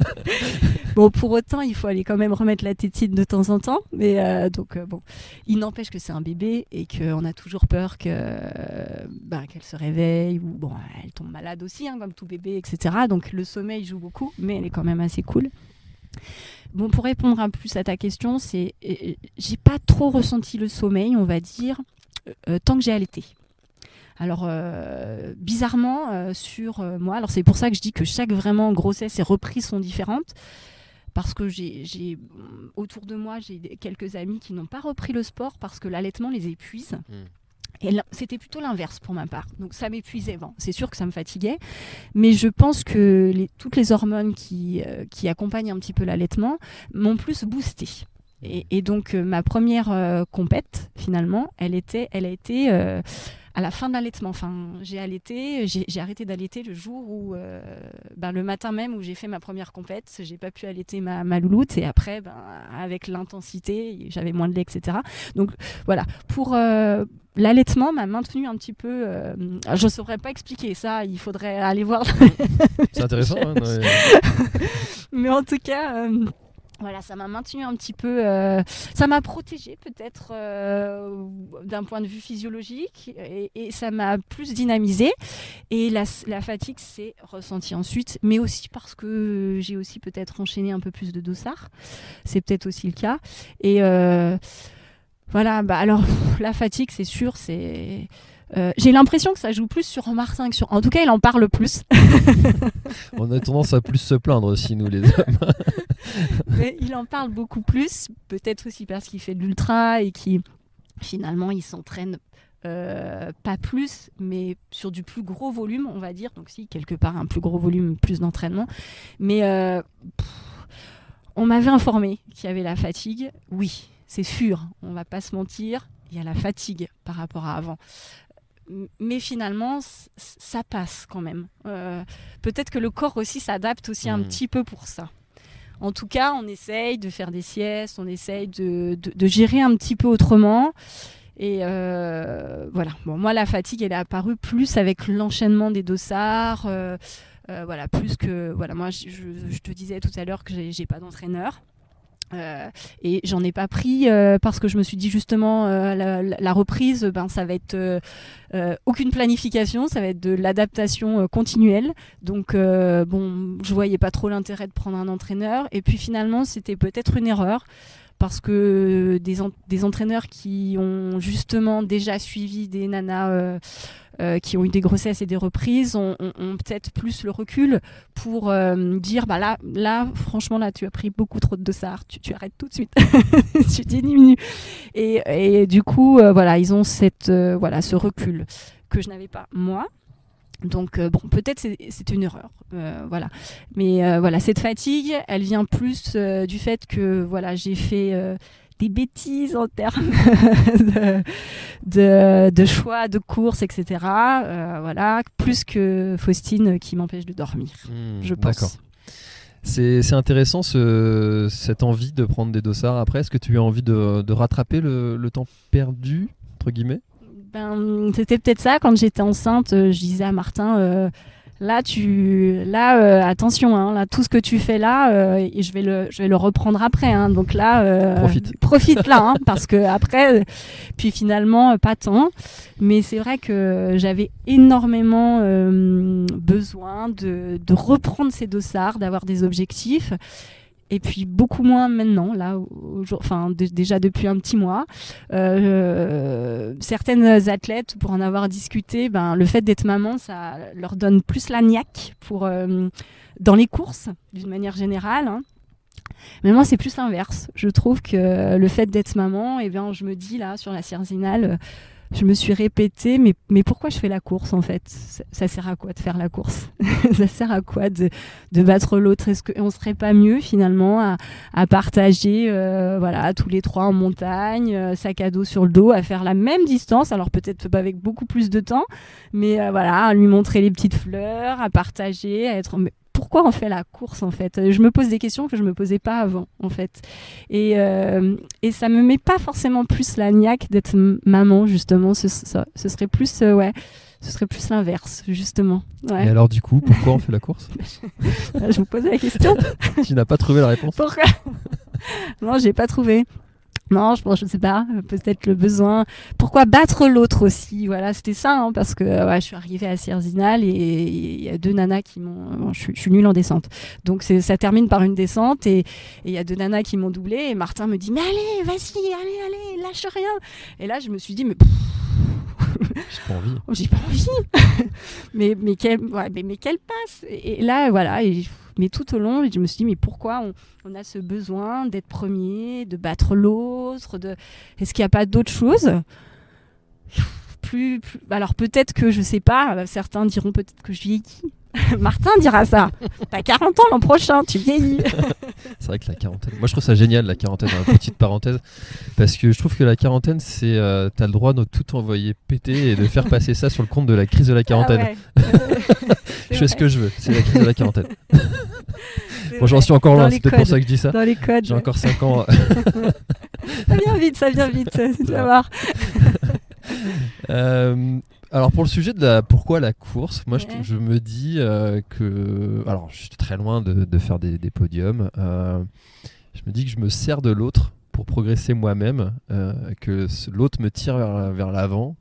bon, pour autant, il faut aller quand même remettre la tétine de temps en temps. Mais donc, bon, il n'empêche que c'est un bébé et qu'on a toujours peur que bah, qu'elle se réveille ou bon, elle tombe malade aussi, hein, comme tout bébé, etc. Donc, le sommeil joue beaucoup, mais elle est quand même assez cool. Bon, pour répondre un plus à ta question, c'est euh, j'ai pas trop ressenti le sommeil, on va dire, euh, tant que j'ai allaité. Alors, euh, bizarrement, sur moi, c'est pour ça que je dis que chaque vraiment grossesse et reprise sont différentes. Parce que j'ai autour de moi, j'ai quelques amis qui n'ont pas repris le sport parce que l'allaitement les épuise. Mmh. Et c'était plutôt l'inverse pour ma part. Donc ça m'épuisait. Bon, c'est sûr que ça me fatiguait, mais je pense que toutes les hormones qui, euh, qui accompagnent un petit peu l'allaitement m'ont plus boosté. Et, donc euh, ma première euh, compète, finalement, elle, était, elle a été à la fin de l'allaitement. Enfin, j'ai allaité, j'ai arrêté d'allaiter le jour où, ben, le matin même où j'ai fait ma première compète, j'ai pas pu allaiter ma, ma louloute et après, ben, avec l'intensité, j'avais moins de lait, etc. Donc voilà, pour l'allaitement m'a maintenu un petit peu. Euh, je ne saurais pas expliquer ça, il faudrait aller voir. C'est intéressant. Hein, Mais en tout cas. Euh, voilà, ça m'a maintenu un petit peu, euh, ça m'a protégé peut-être d'un point de vue physiologique et, ça m'a plus dynamisé. Et la, fatigue s'est ressentie ensuite, mais aussi parce que j'ai aussi peut-être enchaîné un peu plus de dossard. C'est peut-être aussi le cas. Et voilà, bah alors la fatigue, c'est sûr, c'est. Euh, j'ai l'impression que ça joue plus sur Martin que sur. En tout cas, il en parle plus. On a tendance à plus se plaindre aussi, nous les hommes. Mais il en parle beaucoup plus, peut-être aussi parce qu'il fait de l'ultra et qui finalement il s'entraîne euh, pas plus, mais sur du plus gros volume, on va dire. Donc si quelque part un plus gros volume, plus d'entraînement. Mais euh, on m'avait informé qu'il y avait la fatigue. Oui, c'est sûr, on va pas se mentir, il y a la fatigue par rapport à avant. Mais finalement, ça passe quand même. Euh, peut-être que le corps aussi s'adapte aussi un hmm. petit peu pour ça. En tout cas, on essaye de faire des siestes, on essaye de, gérer un petit peu autrement. Et euh, voilà. Bon, moi, la fatigue, elle est apparue plus avec l'enchaînement des dossards. Euh, voilà, plus que. Voilà, moi, je, je te disais tout à l'heure que j'ai pas d'entraîneur. Euh, et j'en ai pas pris euh, parce que je me suis dit justement euh, la, reprise, ben ça va être aucune planification, ça va être de l'adaptation continuelle. Donc bon, je voyais pas trop l'intérêt de prendre un entraîneur. Et puis finalement, c'était peut-être une erreur parce que des, des, entraîneurs qui ont justement déjà suivi des nanas qui ont eu des grossesses et des reprises ont, peut-être plus le recul pour euh, dire bah là, là, franchement, là, tu as pris beaucoup trop de dossards, tu, tu arrêtes tout de suite, tu diminues. Et, et du coup, euh, voilà, ils ont cette, voilà, ce recul que je n'avais pas moi. Donc euh, bon, peut-être c'est une erreur, euh, voilà. Mais euh, voilà, cette fatigue, elle vient plus du fait que voilà, j'ai fait des bêtises en termes de, de, choix de courses, etc. voilà, plus que Faustine qui m'empêche de dormir, hmm, je pense. D'accord. C'est intéressant ce, cette envie de prendre des dossards après. Est-ce que tu as envie de, de rattraper le, le temps perdu, entre guillemets? Ben, c'était peut-être ça quand j'étais enceinte. Euh, je disais à Martin, euh, là, tu, là, euh, attention, hein, là, tout ce que tu fais là, et je vais le, je vais le reprendre après. Hein, donc là, profite, profite là, hein, parce que après, puis finalement, pas tant. Mais c'est vrai que j'avais énormément besoin de, de reprendre ces dossards, d'avoir des objectifs et puis beaucoup moins maintenant, là, enfin déjà depuis un petit mois. Euh, certaines athlètes, pour en avoir discuté, ben, le fait d'être maman, ça leur donne plus la niaque pour, euh, dans les courses, d'une manière générale. Hein. Mais moi, c'est plus l'inverse. Je trouve que le fait d'être maman, eh bien, je me dis là, sur la Cerzinale, je me suis répété, mais, mais pourquoi je fais la course en fait? Ça, sert à quoi de faire la course? Ça sert à quoi de, de battre l'autre? Est-ce qu'on serait pas mieux finalement à, à partager, euh, voilà, tous les trois en montagne, euh, sac à dos sur le dos, à faire la même distance? Alors peut-être pas avec beaucoup plus de temps, mais euh, voilà, à lui montrer les petites fleurs, à partager, à être pourquoi on fait la course en fait? Je me pose des questions que je me posais pas avant en fait. Et, euh, et ça me met pas forcément plus la niaque d'être maman justement. Ce, ce serait plus euh, ouais, ce serait plus l'inverse justement. Et alors du coup, pourquoi on fait la course? Je me posais la question. tu n'as pas trouvé la réponse? Pourquoi? Non, j'ai pas trouvé. Non, je pense, je sais pas, peut-être le besoin. Pourquoi battre l'autre aussi? Voilà, c'était ça, hein, parce que je suis arrivée à Sierzinal et il y a deux nanas qui m'ont. je, suis nulle en descente, donc ça termine par une descente et il y a deux nanas qui m'ont doublé et Martin me dit mais allez, vas-y, allez, allez, lâche rien. Et là, je me suis dit mais j'ai pas envie. J'ai pas envie. mais, mais, quelle, mais, mais quelle passe et, là, voilà. Et, mais tout au long, je me suis dit, mais pourquoi on, a ce besoin d'être premier, de battre l'autre de... Est-ce qu'il n'y a pas d'autre chose plus, alors peut-être que je sais pas, certains diront peut-être que je vieillis. Martin dira ça. T'as 40 ans l'an prochain, tu vieillis. c'est vrai que la quarantaine. Moi, je trouve ça génial la quarantaine. Une petite parenthèse, parce que je trouve que la quarantaine, c'est euh, t'as le droit de tout envoyer péter et de faire passer ça sur le compte de la crise de la quarantaine. Ah je fais ce que je veux. C'est la crise de la quarantaine. bon, j'en suis encore loin. C'est peut-être pour ça que je dis ça. Dans les codes. J'ai encore 5 ans. ça vient vite, ça vient vite. Tu vas voir. Euh, alors pour le sujet de la pourquoi la course, moi je, me dis euh, que alors je suis très loin de, faire des, podiums. Euh, je me dis que je me sers de l'autre pour progresser moi-même, euh, que l'autre me tire vers, l'avant.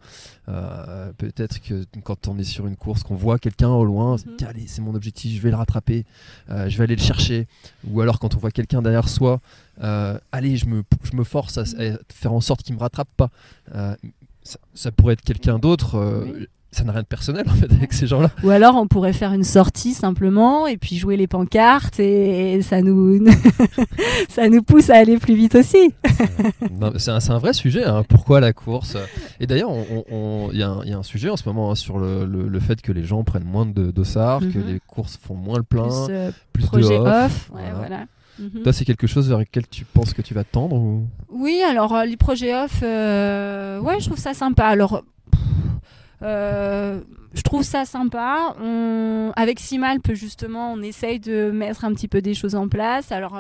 Peut-être que quand on est sur une course, qu'on voit quelqu'un au loin, mm allez c'est mon objectif, je vais le rattraper, je vais aller le chercher. Ou alors quand on voit quelqu'un derrière soi, allez je me, je me force à, à, faire en sorte qu'il me rattrape pas ça, pourrait être quelqu'un d'autre. Euh, ça n'a rien de personnel en fait avec ces gens-là. Ou alors on pourrait faire une sortie simplement et puis jouer les pancartes et, ça nous ça nous pousse à aller plus vite aussi. c'est un, un, vrai sujet. Hein. Pourquoi la course? Et d'ailleurs, il y, a un sujet en ce moment hein, sur le, le, fait que les gens prennent moins de dossards, que mhm. les courses font moins le plein, plus, euh, de off. voilà. Mhm. Toi, c'est quelque chose vers lequel tu penses que tu vas tendre ou... Oui, alors euh, les projets off, euh, ouais, je trouve ça sympa. Alors, euh, je trouve ça sympa. Avec Simalp, justement, on essaye de mettre un petit peu des choses en place. Alors,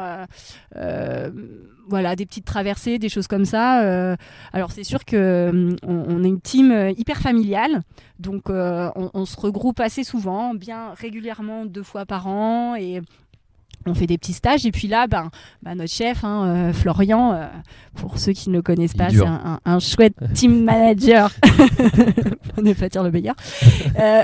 voilà, des petites traversées, des choses comme ça. alors, c'est sûr que on, est une team hyper familiale, donc on, on, se regroupe assez souvent, bien régulièrement, deux fois par an, et on fait des petits stages et puis là ben, ben notre chef hein, euh, Florian euh, pour ceux qui ne le connaissent pas c'est un, chouette team manager. Pour ne pas dire le meilleur. Euh,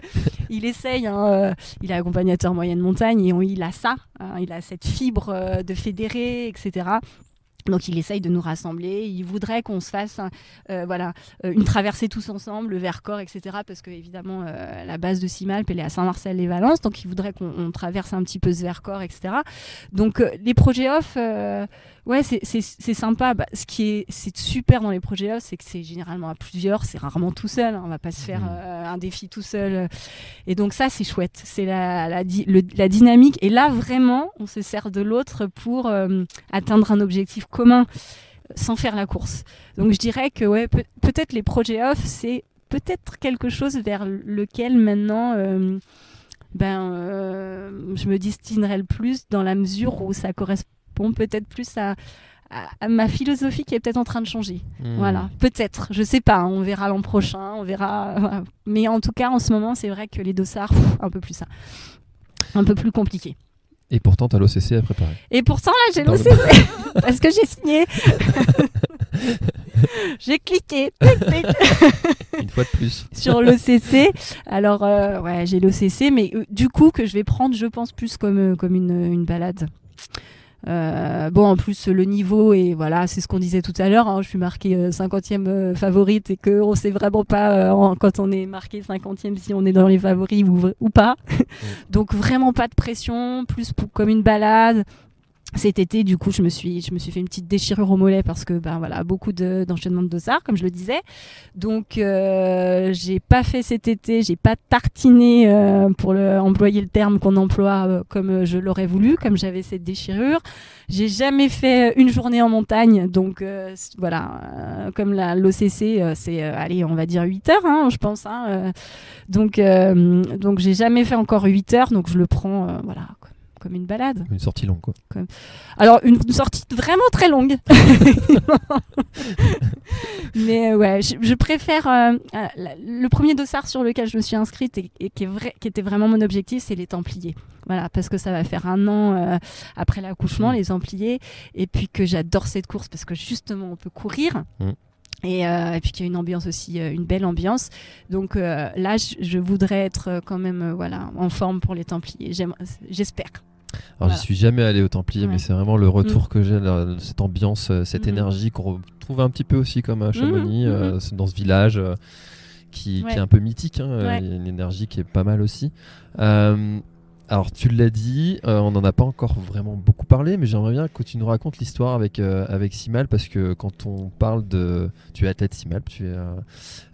il essaye hein, il est accompagnateur moyenne montagne et il a ça hein, il a cette fibre de fédérer etc donc il essaye de nous rassembler, il voudrait qu'on se fasse euh, voilà, euh, une traversée tous ensemble, le Vercors, etc. Parce que évidemment euh, la base de Simalp elle est à Saint-Marcel-les-Valences, donc il voudrait qu'on traverse un petit peu ce Vercors, etc. Donc les projets off, Ouais, c'est- c'est c'est sympa. Bah, ce qui est, c'est super dans les projets off, c'est que c'est généralement à plusieurs, c'est rarement tout seul. hein. On va pas se faire Mhm. euh, un défi tout seul. Et donc ça, c'est chouette. C'est la, la, le- la dynamique. Et là, vraiment, on se sert de l'autre pour euh, atteindre un objectif commun euh, sans faire la course. Donc je dirais que ouais, peut- peut-être les projets off, c'est peut-être quelque chose vers lequel maintenant. euh, ben, euh, je me destinerai le plus dans la mesure où ça correspond peut-être plus à, à- à ma philosophie qui est peut-être en train de changer. Hmm. Voilà, peut-être, je sais pas, hein, on verra l'an prochain, on verra. Mais en tout cas, en ce moment, c'est vrai que les dossards, pff, un peu plus ça. Un peu plus compliqué. Et pourtant, t'as l'OCC à préparer. Et pourtant, là, j'ai le- l'OCC parce que j'ai signé. j'ai cliqué Une fois de plus. sur l'OCC. Alors, euh, ouais, j'ai l'OCC, mais euh, du coup, que je vais prendre, je pense, plus comme, euh, comme une, une balade. Euh, bon, en plus, le niveau, et voilà, c'est ce qu'on disait tout à l'heure. hein, je suis marquée euh, 50e euh, favorite et qu'on sait vraiment pas euh, quand on est marqué 50e si on est dans les favoris ou, ou pas. Donc, vraiment pas de pression, plus pour- comme une balade. Cet été, du coup, je me suis, je me suis fait une petite déchirure au mollet parce que, ben voilà, beaucoup de- d'enchaînements de, dossards, comme je le disais. Donc, euh, j'ai pas fait cet été, j'ai pas tartiné euh, pour employer le terme qu'on emploie euh, comme je l'aurais voulu, comme j'avais cette déchirure. J'ai jamais fait une journée en montagne, donc voilà, comme l'OCC, c'est, allez, on va dire 8 heures, hein, je pense. hein, donc, donc j'ai jamais fait encore 8 heures, donc je le prends, voilà, comme- une balade. Une sortie longue, quoi. Alors, une, une sortie vraiment très longue. Mais euh, ouais, je, je préfère. euh, euh, le premier dossard sur lequel je me suis inscrite et, et qui, est vrai, qui était vraiment mon objectif, c'est les Templiers. Voilà, parce que ça va faire un an euh, après l'accouchement, les Templiers. Et puis que j'adore cette course parce que justement, on peut courir. Mm. Et, euh, et puis qu'il y a une ambiance aussi, euh, une belle ambiance. Donc euh, là, je, je voudrais être quand même voilà, en forme pour les Templiers. J'espère. Alors, Voilà. j'y suis jamais allé au Templier, Ouais. mais c'est vraiment le retour que j'ai, cette ambiance, euh, cette Mhm. énergie qu'on retrouve un petit peu aussi comme à Chamonix, Mhm, euh, dans ce village euh, qui, est un peu mythique. hein, Ouais. Il y a une énergie qui est pas mal aussi. Euh, alors, tu l'as dit, euh, on n'en a pas encore vraiment beaucoup parlé, mais j'aimerais bien que tu nous racontes l'histoire avec, euh, avec Simal, parce que quand on parle de. Tu es athlète Simal, tu es. euh,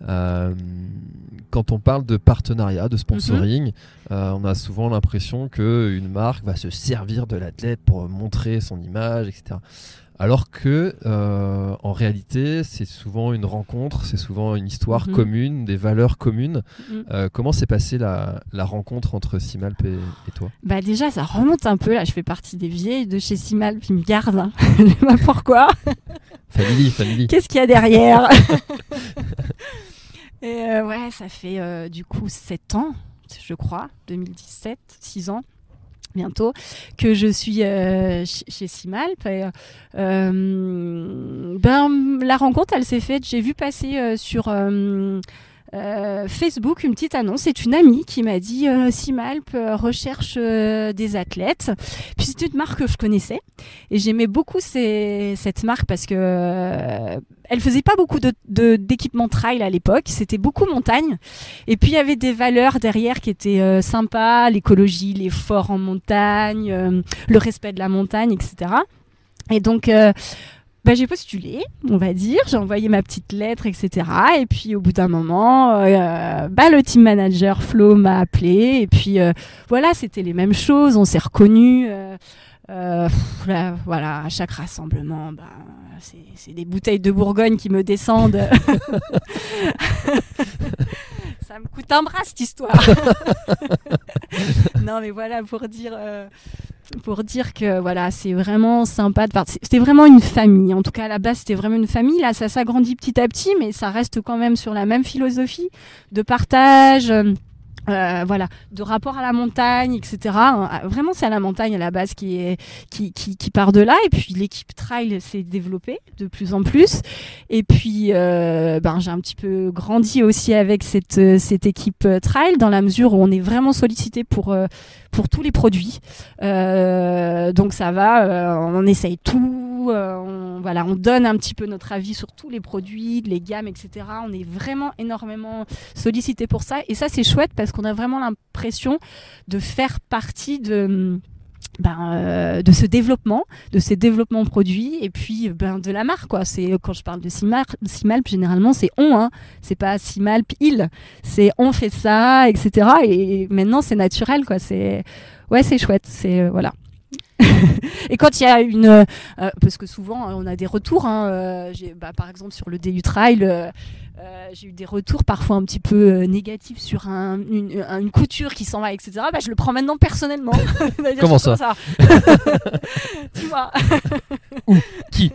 euh, quand on parle de partenariat, de sponsoring, euh, on a souvent l'impression qu'une marque va se servir de l'athlète pour montrer son image, etc. Alors que, euh, en réalité, c'est souvent une rencontre, c'est souvent une histoire Mhm. commune, des valeurs communes. Mhm. Euh, comment s'est passée la, la rencontre entre Simalp et, et toi? Bah déjà, ça remonte un peu. Là, je fais partie des vieilles de chez Simal, puis ils me gardent. hein. Je sais pas pourquoi. Family, family. Qu'est-ce qu'il y a derrière? Et euh, ouais, ça fait du coup 7 ans, je crois, 2017, 6 ans bientôt, que je suis euh, ch- chez Simalp. Et, euh, ben, la rencontre, elle s'est faite, j'ai vu passer euh, sur... euh, Facebook une petite annonce. C'est une amie qui m'a dit euh, Simalp euh, recherche euh, des athlètes. Puis c'est une marque que je connaissais et j'aimais beaucoup ces- cette marque parce que euh, elle faisait pas beaucoup d'équipements trail à l'époque. C'était beaucoup montagne. Et puis il y avait des valeurs derrière qui étaient sympas, l'écologie, l'effort en montagne, le respect de la montagne, etc. Et donc bah, j'ai postulé, on va dire, j'ai envoyé ma petite lettre, etc. Et puis au bout d'un moment, euh, bah, le team manager Flo m'a appelé. Et puis euh, voilà, c'était les mêmes choses, on s'est reconnus. euh, euh, pff, là, voilà, à chaque rassemblement, bah, c'est c'est des bouteilles de Bourgogne qui me descendent. Ça me coûte un bras cette histoire. non, mais voilà pour dire. euh, pour dire que voilà, c'est vraiment sympa de partir. C'était vraiment une famille. En tout cas, à la base, c'était vraiment une famille. Là, ça s'agrandit petit à petit, mais ça reste quand même sur la même philosophie de partage. Euh, voilà, de rapport à la montagne, etc. Hein, Vraiment, c'est à la montagne à la base qui, qui, qui, part de là. Et puis, l'équipe trail s'est développée de plus en plus. Et puis, euh, ben, j'ai un petit peu grandi aussi avec cette, euh, cette équipe trail dans la mesure où on est vraiment sollicité pour, pour tous les produits. Donc, ça va, on essaye tout. Euh, on, voilà, on donne un petit peu notre avis sur tous les produits, les gammes, etc. On est vraiment énormément sollicité pour ça. Et ça, c'est chouette parce qu'on a vraiment l'impression de faire partie de ben, euh, ce développement, de ces développements produits et puis ben, de la marque. Quoi. C'est, quand je parle de Simalp, généralement c'est on, hein. c'est pas Simalp il, c'est on fait ça, etc. Et maintenant c'est naturel, quoi. C'est, ouais, c'est chouette. C'est, voilà. Et quand il y a une. Euh, parce que souvent, on a des retours. Hein, euh, bah, par exemple, sur le DU Trail, euh, j'ai eu des retours parfois un petit peu négatifs sur une, couture qui s'en va, etc. Bah, je le prends maintenant personnellement. Comment ça, Tu vois Ou qui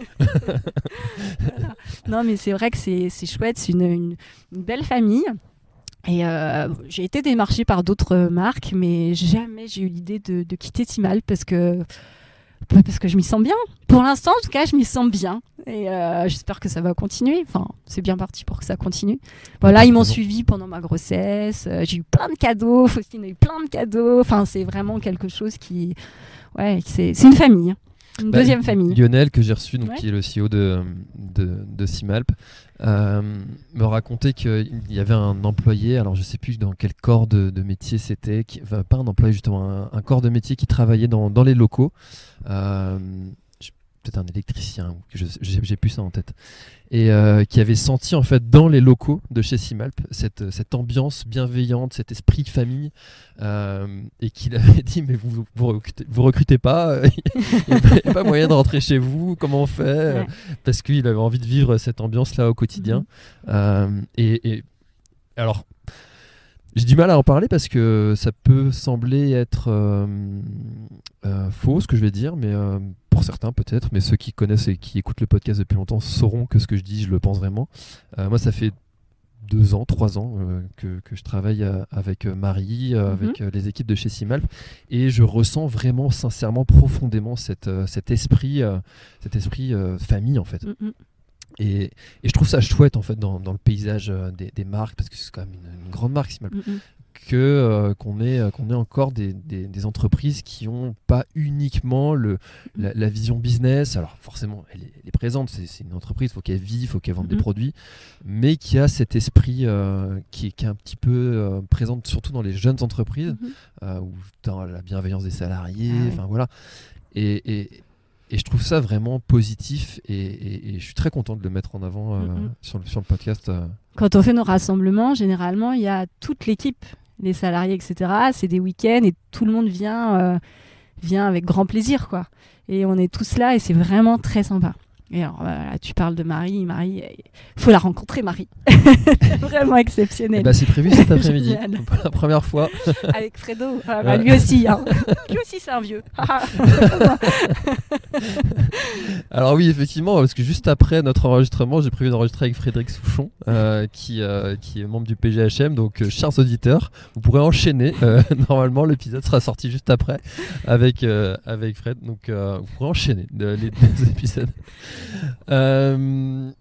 Non, mais c'est vrai que c'est chouette. C'est une, belle famille. Et euh, j'ai été démarchée par d'autres marques, mais jamais j'ai eu l'idée de, quitter Timal parce que, parce que je m'y sens bien. Pour l'instant, en tout cas, je m'y sens bien. Et euh, j'espère que ça va continuer. Enfin, c'est bien parti pour que ça continue. Voilà, ils m'ont suivi pendant ma grossesse. Euh, j'ai eu plein de cadeaux. Faustine a eu plein de cadeaux. Enfin, c'est vraiment quelque chose qui. Ouais, c'est une famille. Une bah, deuxième famille. Lionel, que j'ai reçu, donc, qui est le CEO de, de, de Simalp, euh, me racontait qu'il y avait un employé, alors je sais plus dans quel corps de, métier c'était, pas un employé justement, un, corps de métier qui travaillait dans, dans les locaux. Euh, peut-être un électricien, j'ai plus ça en tête, et euh, qui avait senti en fait dans les locaux de chez Simalp cette, cette ambiance bienveillante, cet esprit de famille, euh, et qu'il avait dit mais vous vous recrutez, vous recrutez pas, il n'y a, pas moyen de rentrer chez vous, comment on fait Parce qu'il avait envie de vivre cette ambiance-là au quotidien. Mhm. Euh, et, et alors j'ai du mal à en parler parce que ça peut sembler être euh, euh, faux ce que je vais dire, mais euh, pour certains peut-être, mais ceux qui connaissent et qui écoutent le podcast depuis longtemps sauront que ce que je dis, je le pense vraiment. moi, ça fait deux ans, trois ans que, je travaille avec Marie, mhm. avec les équipes de chez Simalp, et je ressens vraiment, sincèrement, profondément cette, cet esprit, cet esprit famille en fait. Mhm. Et, je trouve ça chouette en fait dans, le paysage euh, des, marques parce que c'est quand même une, grande marque mm, mm. que euh, qu'on ait euh, qu'on ait encore des, entreprises qui ont pas uniquement le mm. la, vision business. Alors forcément elle est, présente c'est une entreprise faut qu'elle vive faut qu'elle vende des produits mais qui a cet esprit qui, est, un petit peu présent surtout dans les jeunes entreprises où dans la bienveillance des salariés ah enfin voilà. Et, et je trouve ça vraiment positif et, je suis très content de le mettre en avant euh, sur, le, sur, le, podcast. Euh. Quand on fait nos rassemblements, généralement, il y a toute l'équipe, les salariés, etc. C'est des week-ends et tout le monde vient, euh, vient avec grand plaisir. quoi. Et on est tous là et c'est vraiment très sympa. Et alors, tu parles de Marie. Marie, il faut la rencontrer, Marie. Vraiment exceptionnelle. Bah, c'est prévu cet après-midi, pour la première fois. Avec Fredo. Ah, bah, lui aussi. Hein. lui aussi, c'est un vieux. alors oui, effectivement, parce que juste après notre enregistrement, j'ai prévu d'enregistrer avec Frédéric Souchon, euh, qui, euh, qui est membre du PGHM. Donc, euh, chers auditeurs, vous pourrez enchaîner. normalement, l'épisode sera sorti juste après avec, avec Fred. Donc, vous pourrez enchaîner les deux épisodes. Euh,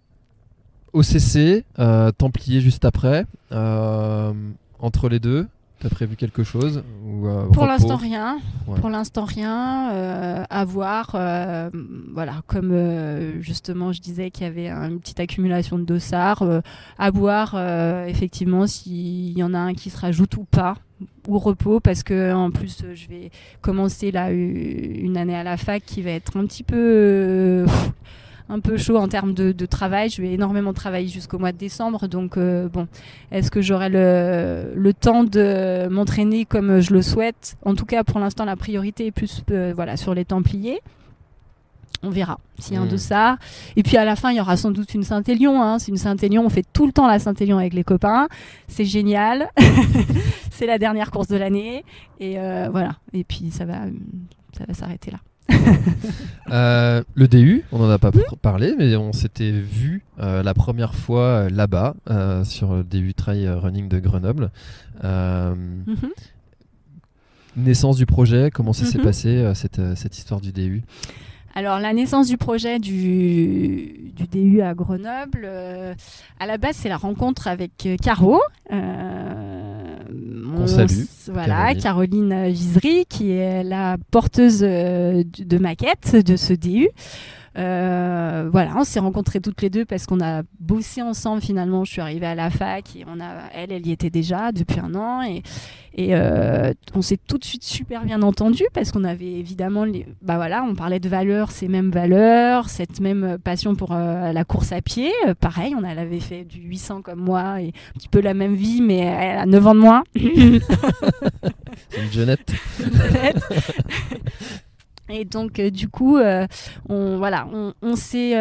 OCC, euh, Templier juste après. Euh, entre les deux, T'as prévu quelque chose Pour l'instant rien. Pour l'instant rien. à voir. voilà, comme justement je disais qu'il y avait une petite accumulation de dossards. à voir effectivement s'il y en a un qui se rajoute ou pas ou repos parce que en plus je vais commencer là une année à la fac qui va être un petit peu un peu chaud en termes de, travail. Je vais énormément travailler jusqu'au mois de décembre. Donc, euh, bon, est-ce que j'aurai le, temps de m'entraîner comme je le souhaite? En tout cas, pour l'instant, la priorité est plus euh, voilà, sur les Templiers. On verra s'il y a un de ça. Et puis à la fin, il y aura sans doute une Saint-Élion. Hein. C'est une Saint-Élion. On fait tout le temps la Saint-Élion avec les copains. C'est génial. c'est la dernière course de l'année. Et euh, voilà. Et puis ça va, ça va s'arrêter là. Euh, le DU, on n'en a pas parlé, mais on s'était vu euh, la première fois euh, là-bas, sur le DU Trail Running de Grenoble. Mhm. Naissance du projet, comment ça s'est mhm. passé, cette, cette histoire du DU alors la naissance du projet du, du DU à Grenoble, à la base c'est la rencontre avec Caro, voilà, Caroline, Caroline qui est la porteuse euh, de maquette de ce DU. Euh, voilà, on s'est rencontrés toutes les deux parce qu'on a bossé ensemble finalement. Je suis arrivée à la fac et on a, elle, elle y était déjà depuis un an et, et euh, on s'est tout de suite super bien entendu parce qu'on avait évidemment, les, bah voilà, on parlait de valeurs, ces mêmes valeurs, cette même passion pour euh, la course à pied. Pareil, on avait fait du 800 comme moi et un petit peu la même vie, mais elle a 9 ans de moins. une jeunette. Et donc, du coup, on, voilà, on, on s'est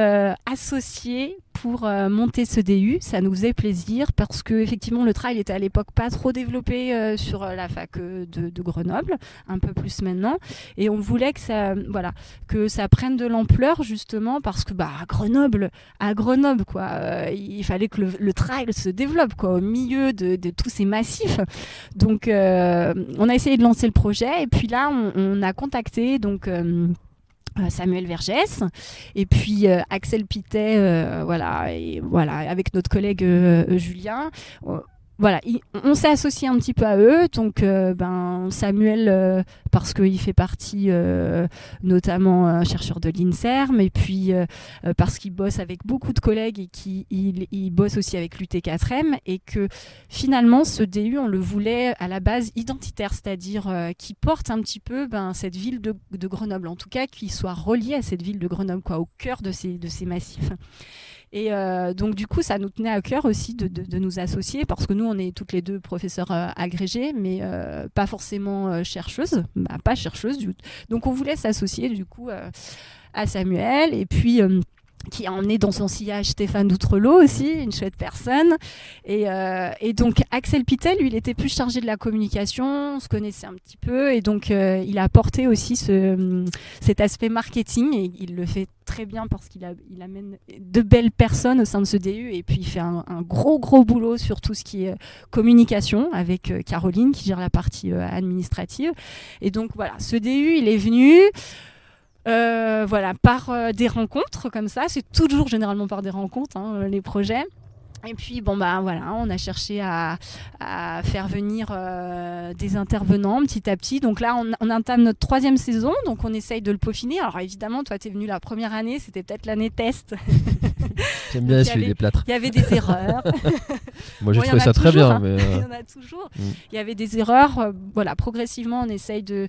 associés pour euh, monter ce DU. Ça nous faisait plaisir parce que effectivement le trail était à l'époque pas trop développé euh, sur euh, la fac de, Grenoble, un peu plus maintenant, et on voulait que ça, voilà, que ça prenne de l'ampleur justement parce que bah Grenoble, à Grenoble quoi, il fallait que le, trail se développe quoi au milieu de, tous ces massifs. Donc on a essayé de lancer le projet et puis là on, a contacté donc Samuel Vergès. Et puis euh, Axel Pitet euh, voilà et voilà avec notre collègue Julien voilà, on s'est associé un petit peu à eux. Donc, euh, ben, Samuel, euh, parce qu'il fait partie euh, notamment chercheur de l'INSERM, et puis parce qu'il bosse avec beaucoup de collègues et qu'il il, bosse aussi avec l'UT4M, et que finalement, ce DU, on le voulait à la base identitaire, c'est-à-dire qui porte un petit peu ben, cette ville de, Grenoble, en tout cas, qui soit relié à cette ville de Grenoble, quoi, au cœur de ces massifs. Et euh, donc, du coup, ça nous tenait à cœur aussi de, nous associer parce que nous, on est toutes les deux professeurs euh, agrégés, mais euh, pas forcément chercheuses, bah, pas chercheuses. Donc, on voulait s'associer, du coup, à Samuel. Et puis qui a emmené dans son sillage Stéphane Doutrelot aussi, une chouette personne. Et, euh, et, donc Axel Pitel, lui, il était plus chargé de la communication, on se connaissait un petit peu, et donc euh, il a apporté aussi ce, cet aspect marketing, et il le fait très bien parce qu'il il amène de belles personnes au sein de ce DU, et puis il fait un, gros gros boulot sur tout ce qui est communication avec euh, Caroline qui gère la partie administrative. Et donc voilà, ce DU, il est venu. Euh, voilà, par euh, des rencontres comme ça. C'est toujours généralement par des rencontres, hein, les projets. Et puis, bon, bah voilà, on a cherché à, faire venir euh, des intervenants petit à petit. Donc là, on, on, entame notre troisième saison, donc on essaye de le peaufiner. Alors évidemment, toi, tu es venu la première année, c'était peut-être l'année test. J'aime bien essuyer les plâtres. Il y avait des erreurs. Moi, j'ai trouvé ça très bien. Hein. Mais Il y en a toujours. Mm. Il y avait des erreurs. voilà, progressivement, on essaye de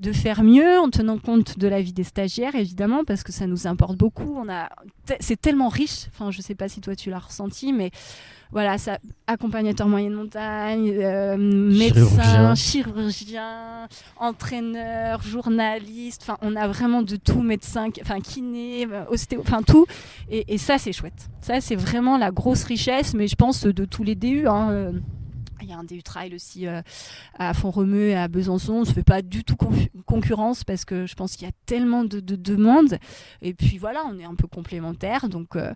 de faire mieux en tenant compte de la vie des stagiaires, évidemment, parce que ça nous importe beaucoup. On a, c'est tellement riche. Enfin, je sais pas si toi tu l'as ressenti, mais voilà, ça, accompagnateur moyenne montagne, euh, médecin, chirurgien. entraîneur, journaliste. Enfin, on a vraiment de tout, médecin, enfin kiné, euh, ostéo, enfin tout. Et, ça, c'est chouette. Ça, c'est vraiment la grosse richesse, mais je pense de tous les DU. Hein, euh, il y a un DU Trail aussi euh, à Font-Romeu et à Besançon. On ne se fait pas du tout concurrence parce que je pense qu'il y a tellement de, demandes. Et puis voilà, on est un peu complémentaires. Donc, euh,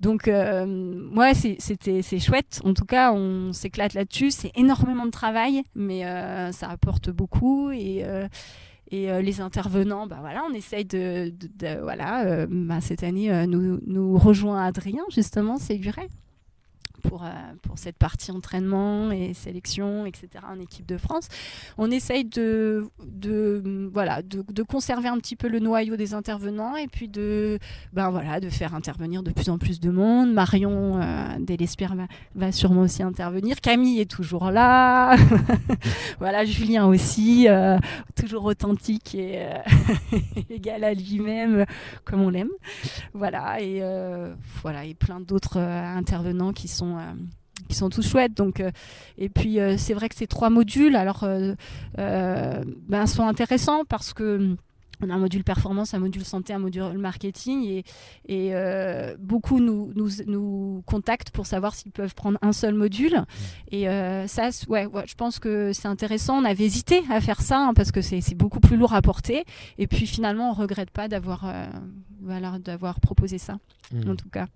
donc euh, ouais, c'était, c'est chouette. En tout cas, on s'éclate là-dessus. C'est énormément de travail, mais ça apporte beaucoup. Et et les intervenants, bah voilà, on essaye de, voilà, bah, cette année nous, nous rejoint Adrien justement, c'est Guret pour, euh, pour cette partie entraînement et sélection, etc. en équipe de France. On essaye de, de, voilà, de, conserver un petit peu le noyau des intervenants et puis de, ben voilà, de faire intervenir de plus en plus de monde. Marion euh, Delespierre va, sûrement aussi intervenir. Camille est toujours là. voilà, Julien aussi, euh, toujours authentique et euh, égal à lui-même comme on l'aime. Voilà, et, voilà, et plein d'autres intervenants qui sont euh, qui sont tous chouettes. Donc, euh, et puis euh, c'est vrai que ces trois modules, alors, ben, sont intéressants parce que on a un module performance, un module santé, un module marketing et, beaucoup nous, nous, nous, contactent pour savoir s'ils peuvent prendre un seul module. Et ça, ouais, je pense que c'est intéressant. On avait hésité à faire ça hein, parce que c'est beaucoup plus lourd à porter. Et puis finalement, on regrette pas d'avoir voilà, d'avoir proposé ça, mmh. en tout cas.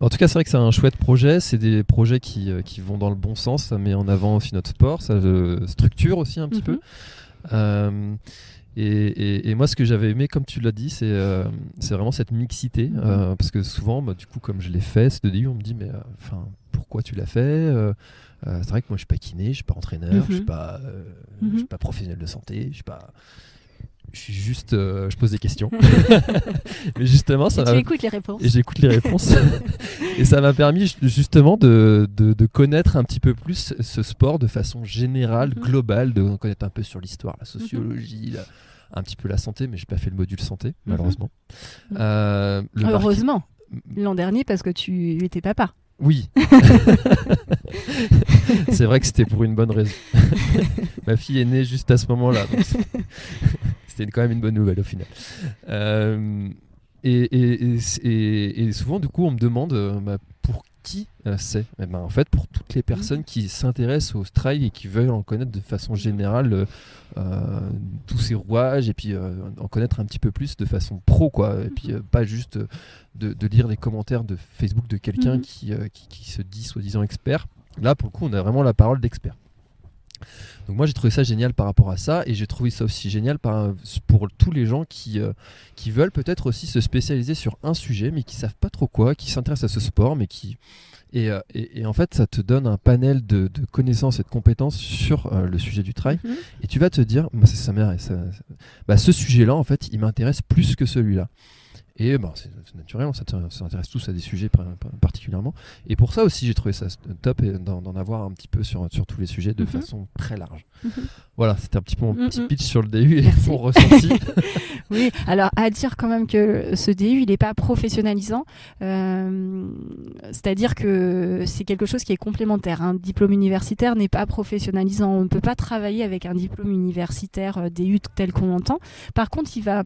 En tout cas, c'est vrai que c'est un chouette projet. C'est des projets qui, euh, qui, vont dans le bon sens. Ça met en avant aussi notre sport. Ça euh, structure aussi un petit mhm. peu. Euh, et, et, moi, ce que j'avais aimé, comme tu l'as dit, c'est vraiment cette mixité. Mhm. parce que souvent, bah, du coup, comme je l'ai fait, c'est de on me dit, mais enfin, pourquoi tu l'as fait C'est vrai que moi, je suis pas kiné, je suis pas entraîneur, je suis mhm. pas, je suis pas professionnel de santé, je suis pas je suis juste, euh, je pose des questions. Mais justement, ça Et tu m'a écoutes les réponses. et j'écoute les réponses. et ça m'a permis ju- justement de, de- de connaître un petit peu plus ce sport de façon générale, Mhm. globale, de connaître un peu sur l'histoire, la sociologie, la- un petit peu la santé, mais j'ai pas fait le module santé, malheureusement. Mhm. Euh, le marque- Heureusement, l'an dernier, parce que tu étais papa. Oui. c'est vrai que c'était pour une bonne raison. Ma fille est née juste à ce moment-là. C'était quand même une bonne nouvelle au final. Euh, et, et- et- souvent, du coup, on me demande euh, bah, pour qui euh, c'est? Eh ben, En fait, pour toutes les personnes qui s'intéressent au trail et qui veulent en connaître de façon générale euh, tous ses rouages et puis euh, en connaître un petit peu plus de façon pro, quoi. Et puis pas juste de, de lire les commentaires de Facebook de quelqu'un Mhm. qui, qui, qui se dit soi-disant expert. Là, pour le coup, on a vraiment la parole d'expert. Donc moi j'ai trouvé ça génial par rapport à ça et j'ai trouvé ça aussi génial par, pour tous les gens qui, euh, qui veulent peut-être aussi se spécialiser sur un sujet mais qui savent pas trop quoi, qui s'intéressent à ce sport mais qui... Et, euh, et- et en fait ça te donne un panel de, de connaissances et de compétences sur euh, le sujet du trail Mhm. et tu vas te dire, ça- ça- bah, ce sujet-là, en fait, il m'intéresse plus que celui-là. Et bah, c'est naturel, on s'intéresse tous à des sujets par- par- particulièrement. Et pour ça aussi, j'ai trouvé ça top d'en avoir un petit peu sur, sur tous les sujets de Mhm. façon très large. Mhm. Voilà, c'était un petit peu mon Mhm. pitch sur le DU et Merci. mon ressenti. Oui, alors à dire quand même que ce DU, il n'est pas professionnalisant. Euh, C'est-à-dire que c'est quelque chose qui est complémentaire. Un diplôme universitaire n'est pas professionnalisant. On ne peut pas travailler avec un diplôme universitaire euh, DU tel qu'on l'entend. Par contre, il va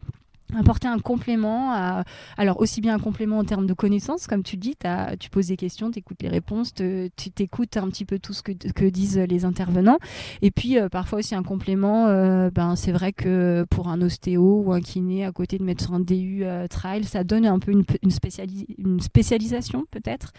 apporter un complément à, alors aussi bien un complément en termes de connaissances comme tu le dis tu poses des questions tu écoutes les réponses tu t'écoutes un petit peu tout ce que, disent les intervenants. Et puis euh, parfois aussi un complément euh, ben c'est vrai que pour un ostéo ou un kiné à côté de mettre un DU euh, trail ça donne un peu une spécialisation peut-être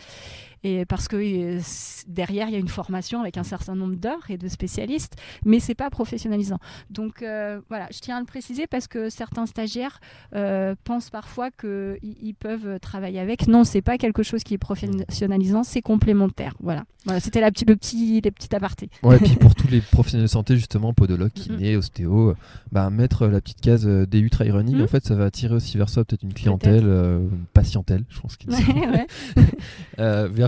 et parce que euh, derrière il y a une formation avec un certain nombre d'heures et de spécialistes mais c'est pas professionnalisant donc euh, voilà je tiens à le préciser parce que certains stagiaires euh, pensent parfois qu'ils ils peuvent travailler avec. Non, c'est pas quelque chose qui est professionnalisant, c'est complémentaire. Voilà, voilà c'était la le petit, les petits apartés. Ouais, et puis pour tous les professionnels de santé, justement, podologues, Mhm. kinés, ostéo, bah, mettre la petite case DU Trail Running, Mhm. en fait, ça va attirer aussi vers soi peut-être une clientèle, euh, une patientèle, je pense qu'il ça. Ouais, ouais.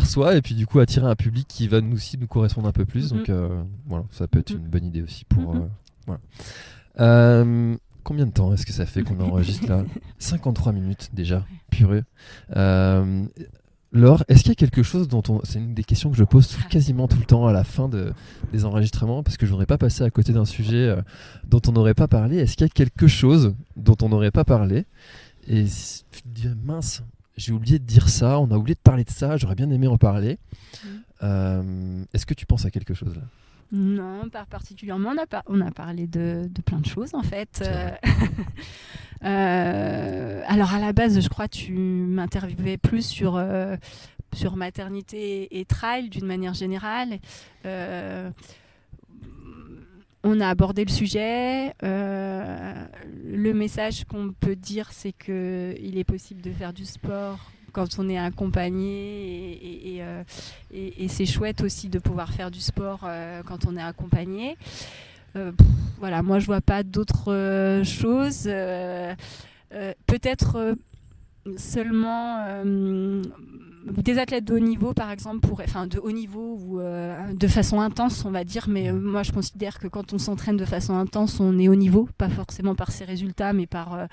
vers soi et puis du coup attirer un public qui va nous aussi nous correspondre un peu plus. Mhm. Donc euh, voilà, ça peut être Mhm. une bonne idée aussi pour. Mhm. euh, voilà. Euh, combien de temps est-ce que ça fait qu'on enregistre là? 53 minutes déjà, purée. Laure, est-ce qu'il y a quelque chose dont on. C'est une des questions que je pose tout- quasiment tout le temps à la fin de, des enregistrements parce que je voudrais pas passer à côté d'un sujet euh, dont on n'aurait pas parlé. Est-ce qu'il y a quelque chose dont on n'aurait pas parlé? Et si tu te dis, mince, j'ai oublié de dire ça, on a oublié de parler de ça, j'aurais bien aimé en parler. Mhm. Euh, Est-ce que tu penses à quelque chose là? Non, pas particulièrement. On a, par- on a parlé de, de plein de choses en fait. Euh, euh, alors à la base, je crois que tu m'interviewais plus sur, euh, sur maternité et trail d'une manière générale. On a abordé le sujet. euh, le message qu'on peut dire, c'est qu'il est possible de faire du sport quand on est accompagné et, euh, c'est chouette aussi de pouvoir faire du sport euh, quand on est accompagné. Voilà, moi je vois pas d'autres choses. Peut-être seulement des athlètes de haut niveau, par exemple, pour, enfin de haut niveau ou euh, de façon intense, on va dire. Mais euh, moi je considère que quand on s'entraîne de façon intense, on est haut niveau, pas forcément par ses résultats, mais par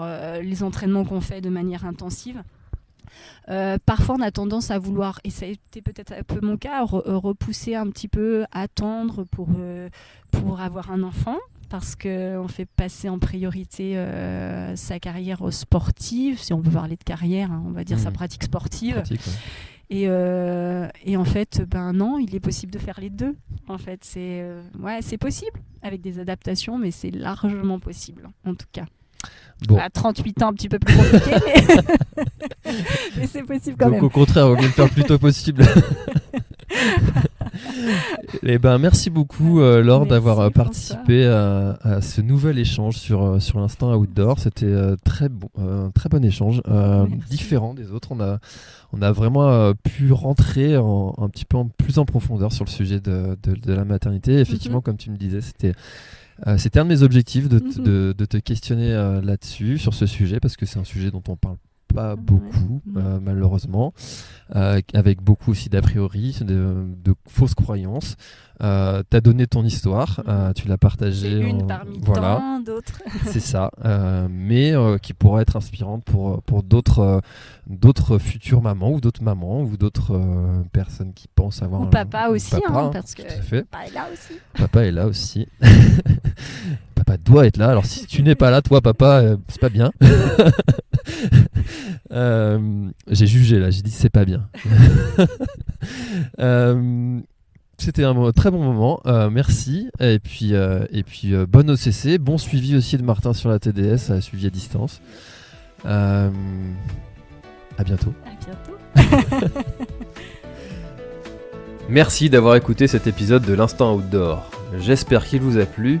euh, les entraînements qu'on fait de manière intensive. Parfois, on a tendance à vouloir, et ça a été peut-être un peu mon cas, re- repousser un petit peu, attendre pour avoir un enfant, parce qu'on fait passer en priorité euh, sa carrière sportive, si on peut parler de carrière, hein, on va dire sa Mhm. pratique sportive. Pratique, ouais. Et, euh, et en fait, ben non, il est possible de faire les deux. En fait, c'est euh, ouais, c'est possible avec des adaptations, mais c'est largement possible, en tout cas. Bon. À 38 ans, un petit peu plus compliqué, mais, mais c'est possible quand Donc même. au contraire, on va le faire le plus tôt possible. Eh ben, merci beaucoup euh, Laure d'avoir euh, participé à, à ce nouvel échange sur, euh, sur l'instant outdoor. C'était euh, très bon, euh, un très bon échange, euh, différent des autres. On a, on a vraiment euh, pu rentrer en- un petit peu en, plus en profondeur sur le sujet de, de- de la maternité. Effectivement, Mhm. comme tu me disais, c'était Euh, C'était un de mes objectifs de, Mhm. de- de te questionner euh, là-dessus, sur ce sujet, parce que c'est un sujet dont on parle pas beaucoup, euh, malheureusement, euh, avec beaucoup aussi d'a priori, de, de fausses croyances. Euh, tu as donné ton histoire, euh, tu l'as partagée. une en- parmi voilà. tant d'autres. C'est ça, mais qui pourra être inspirante pour, pour d'autres d'autres futures mamans ou d'autres mamans ou d'autres personnes qui pensent avoir Ou un- papa ou aussi, papa, hein, hein, parce que papa est là aussi. Papa est là aussi. papa doit être là. Alors si tu n'es pas là, toi, papa, euh, c'est pas bien. Euh, j'ai jugé là, j'ai dit c'est pas bien. Euh, C'était un très bon moment, euh, merci. Et puis, euh, et puis euh, bonne OCC, bon suivi aussi de Martin sur la TDS, suivi à distance. Euh, à bientôt. À bientôt. Merci d'avoir écouté cet épisode de l'Instant Outdoor. J'espère qu'il vous a plu.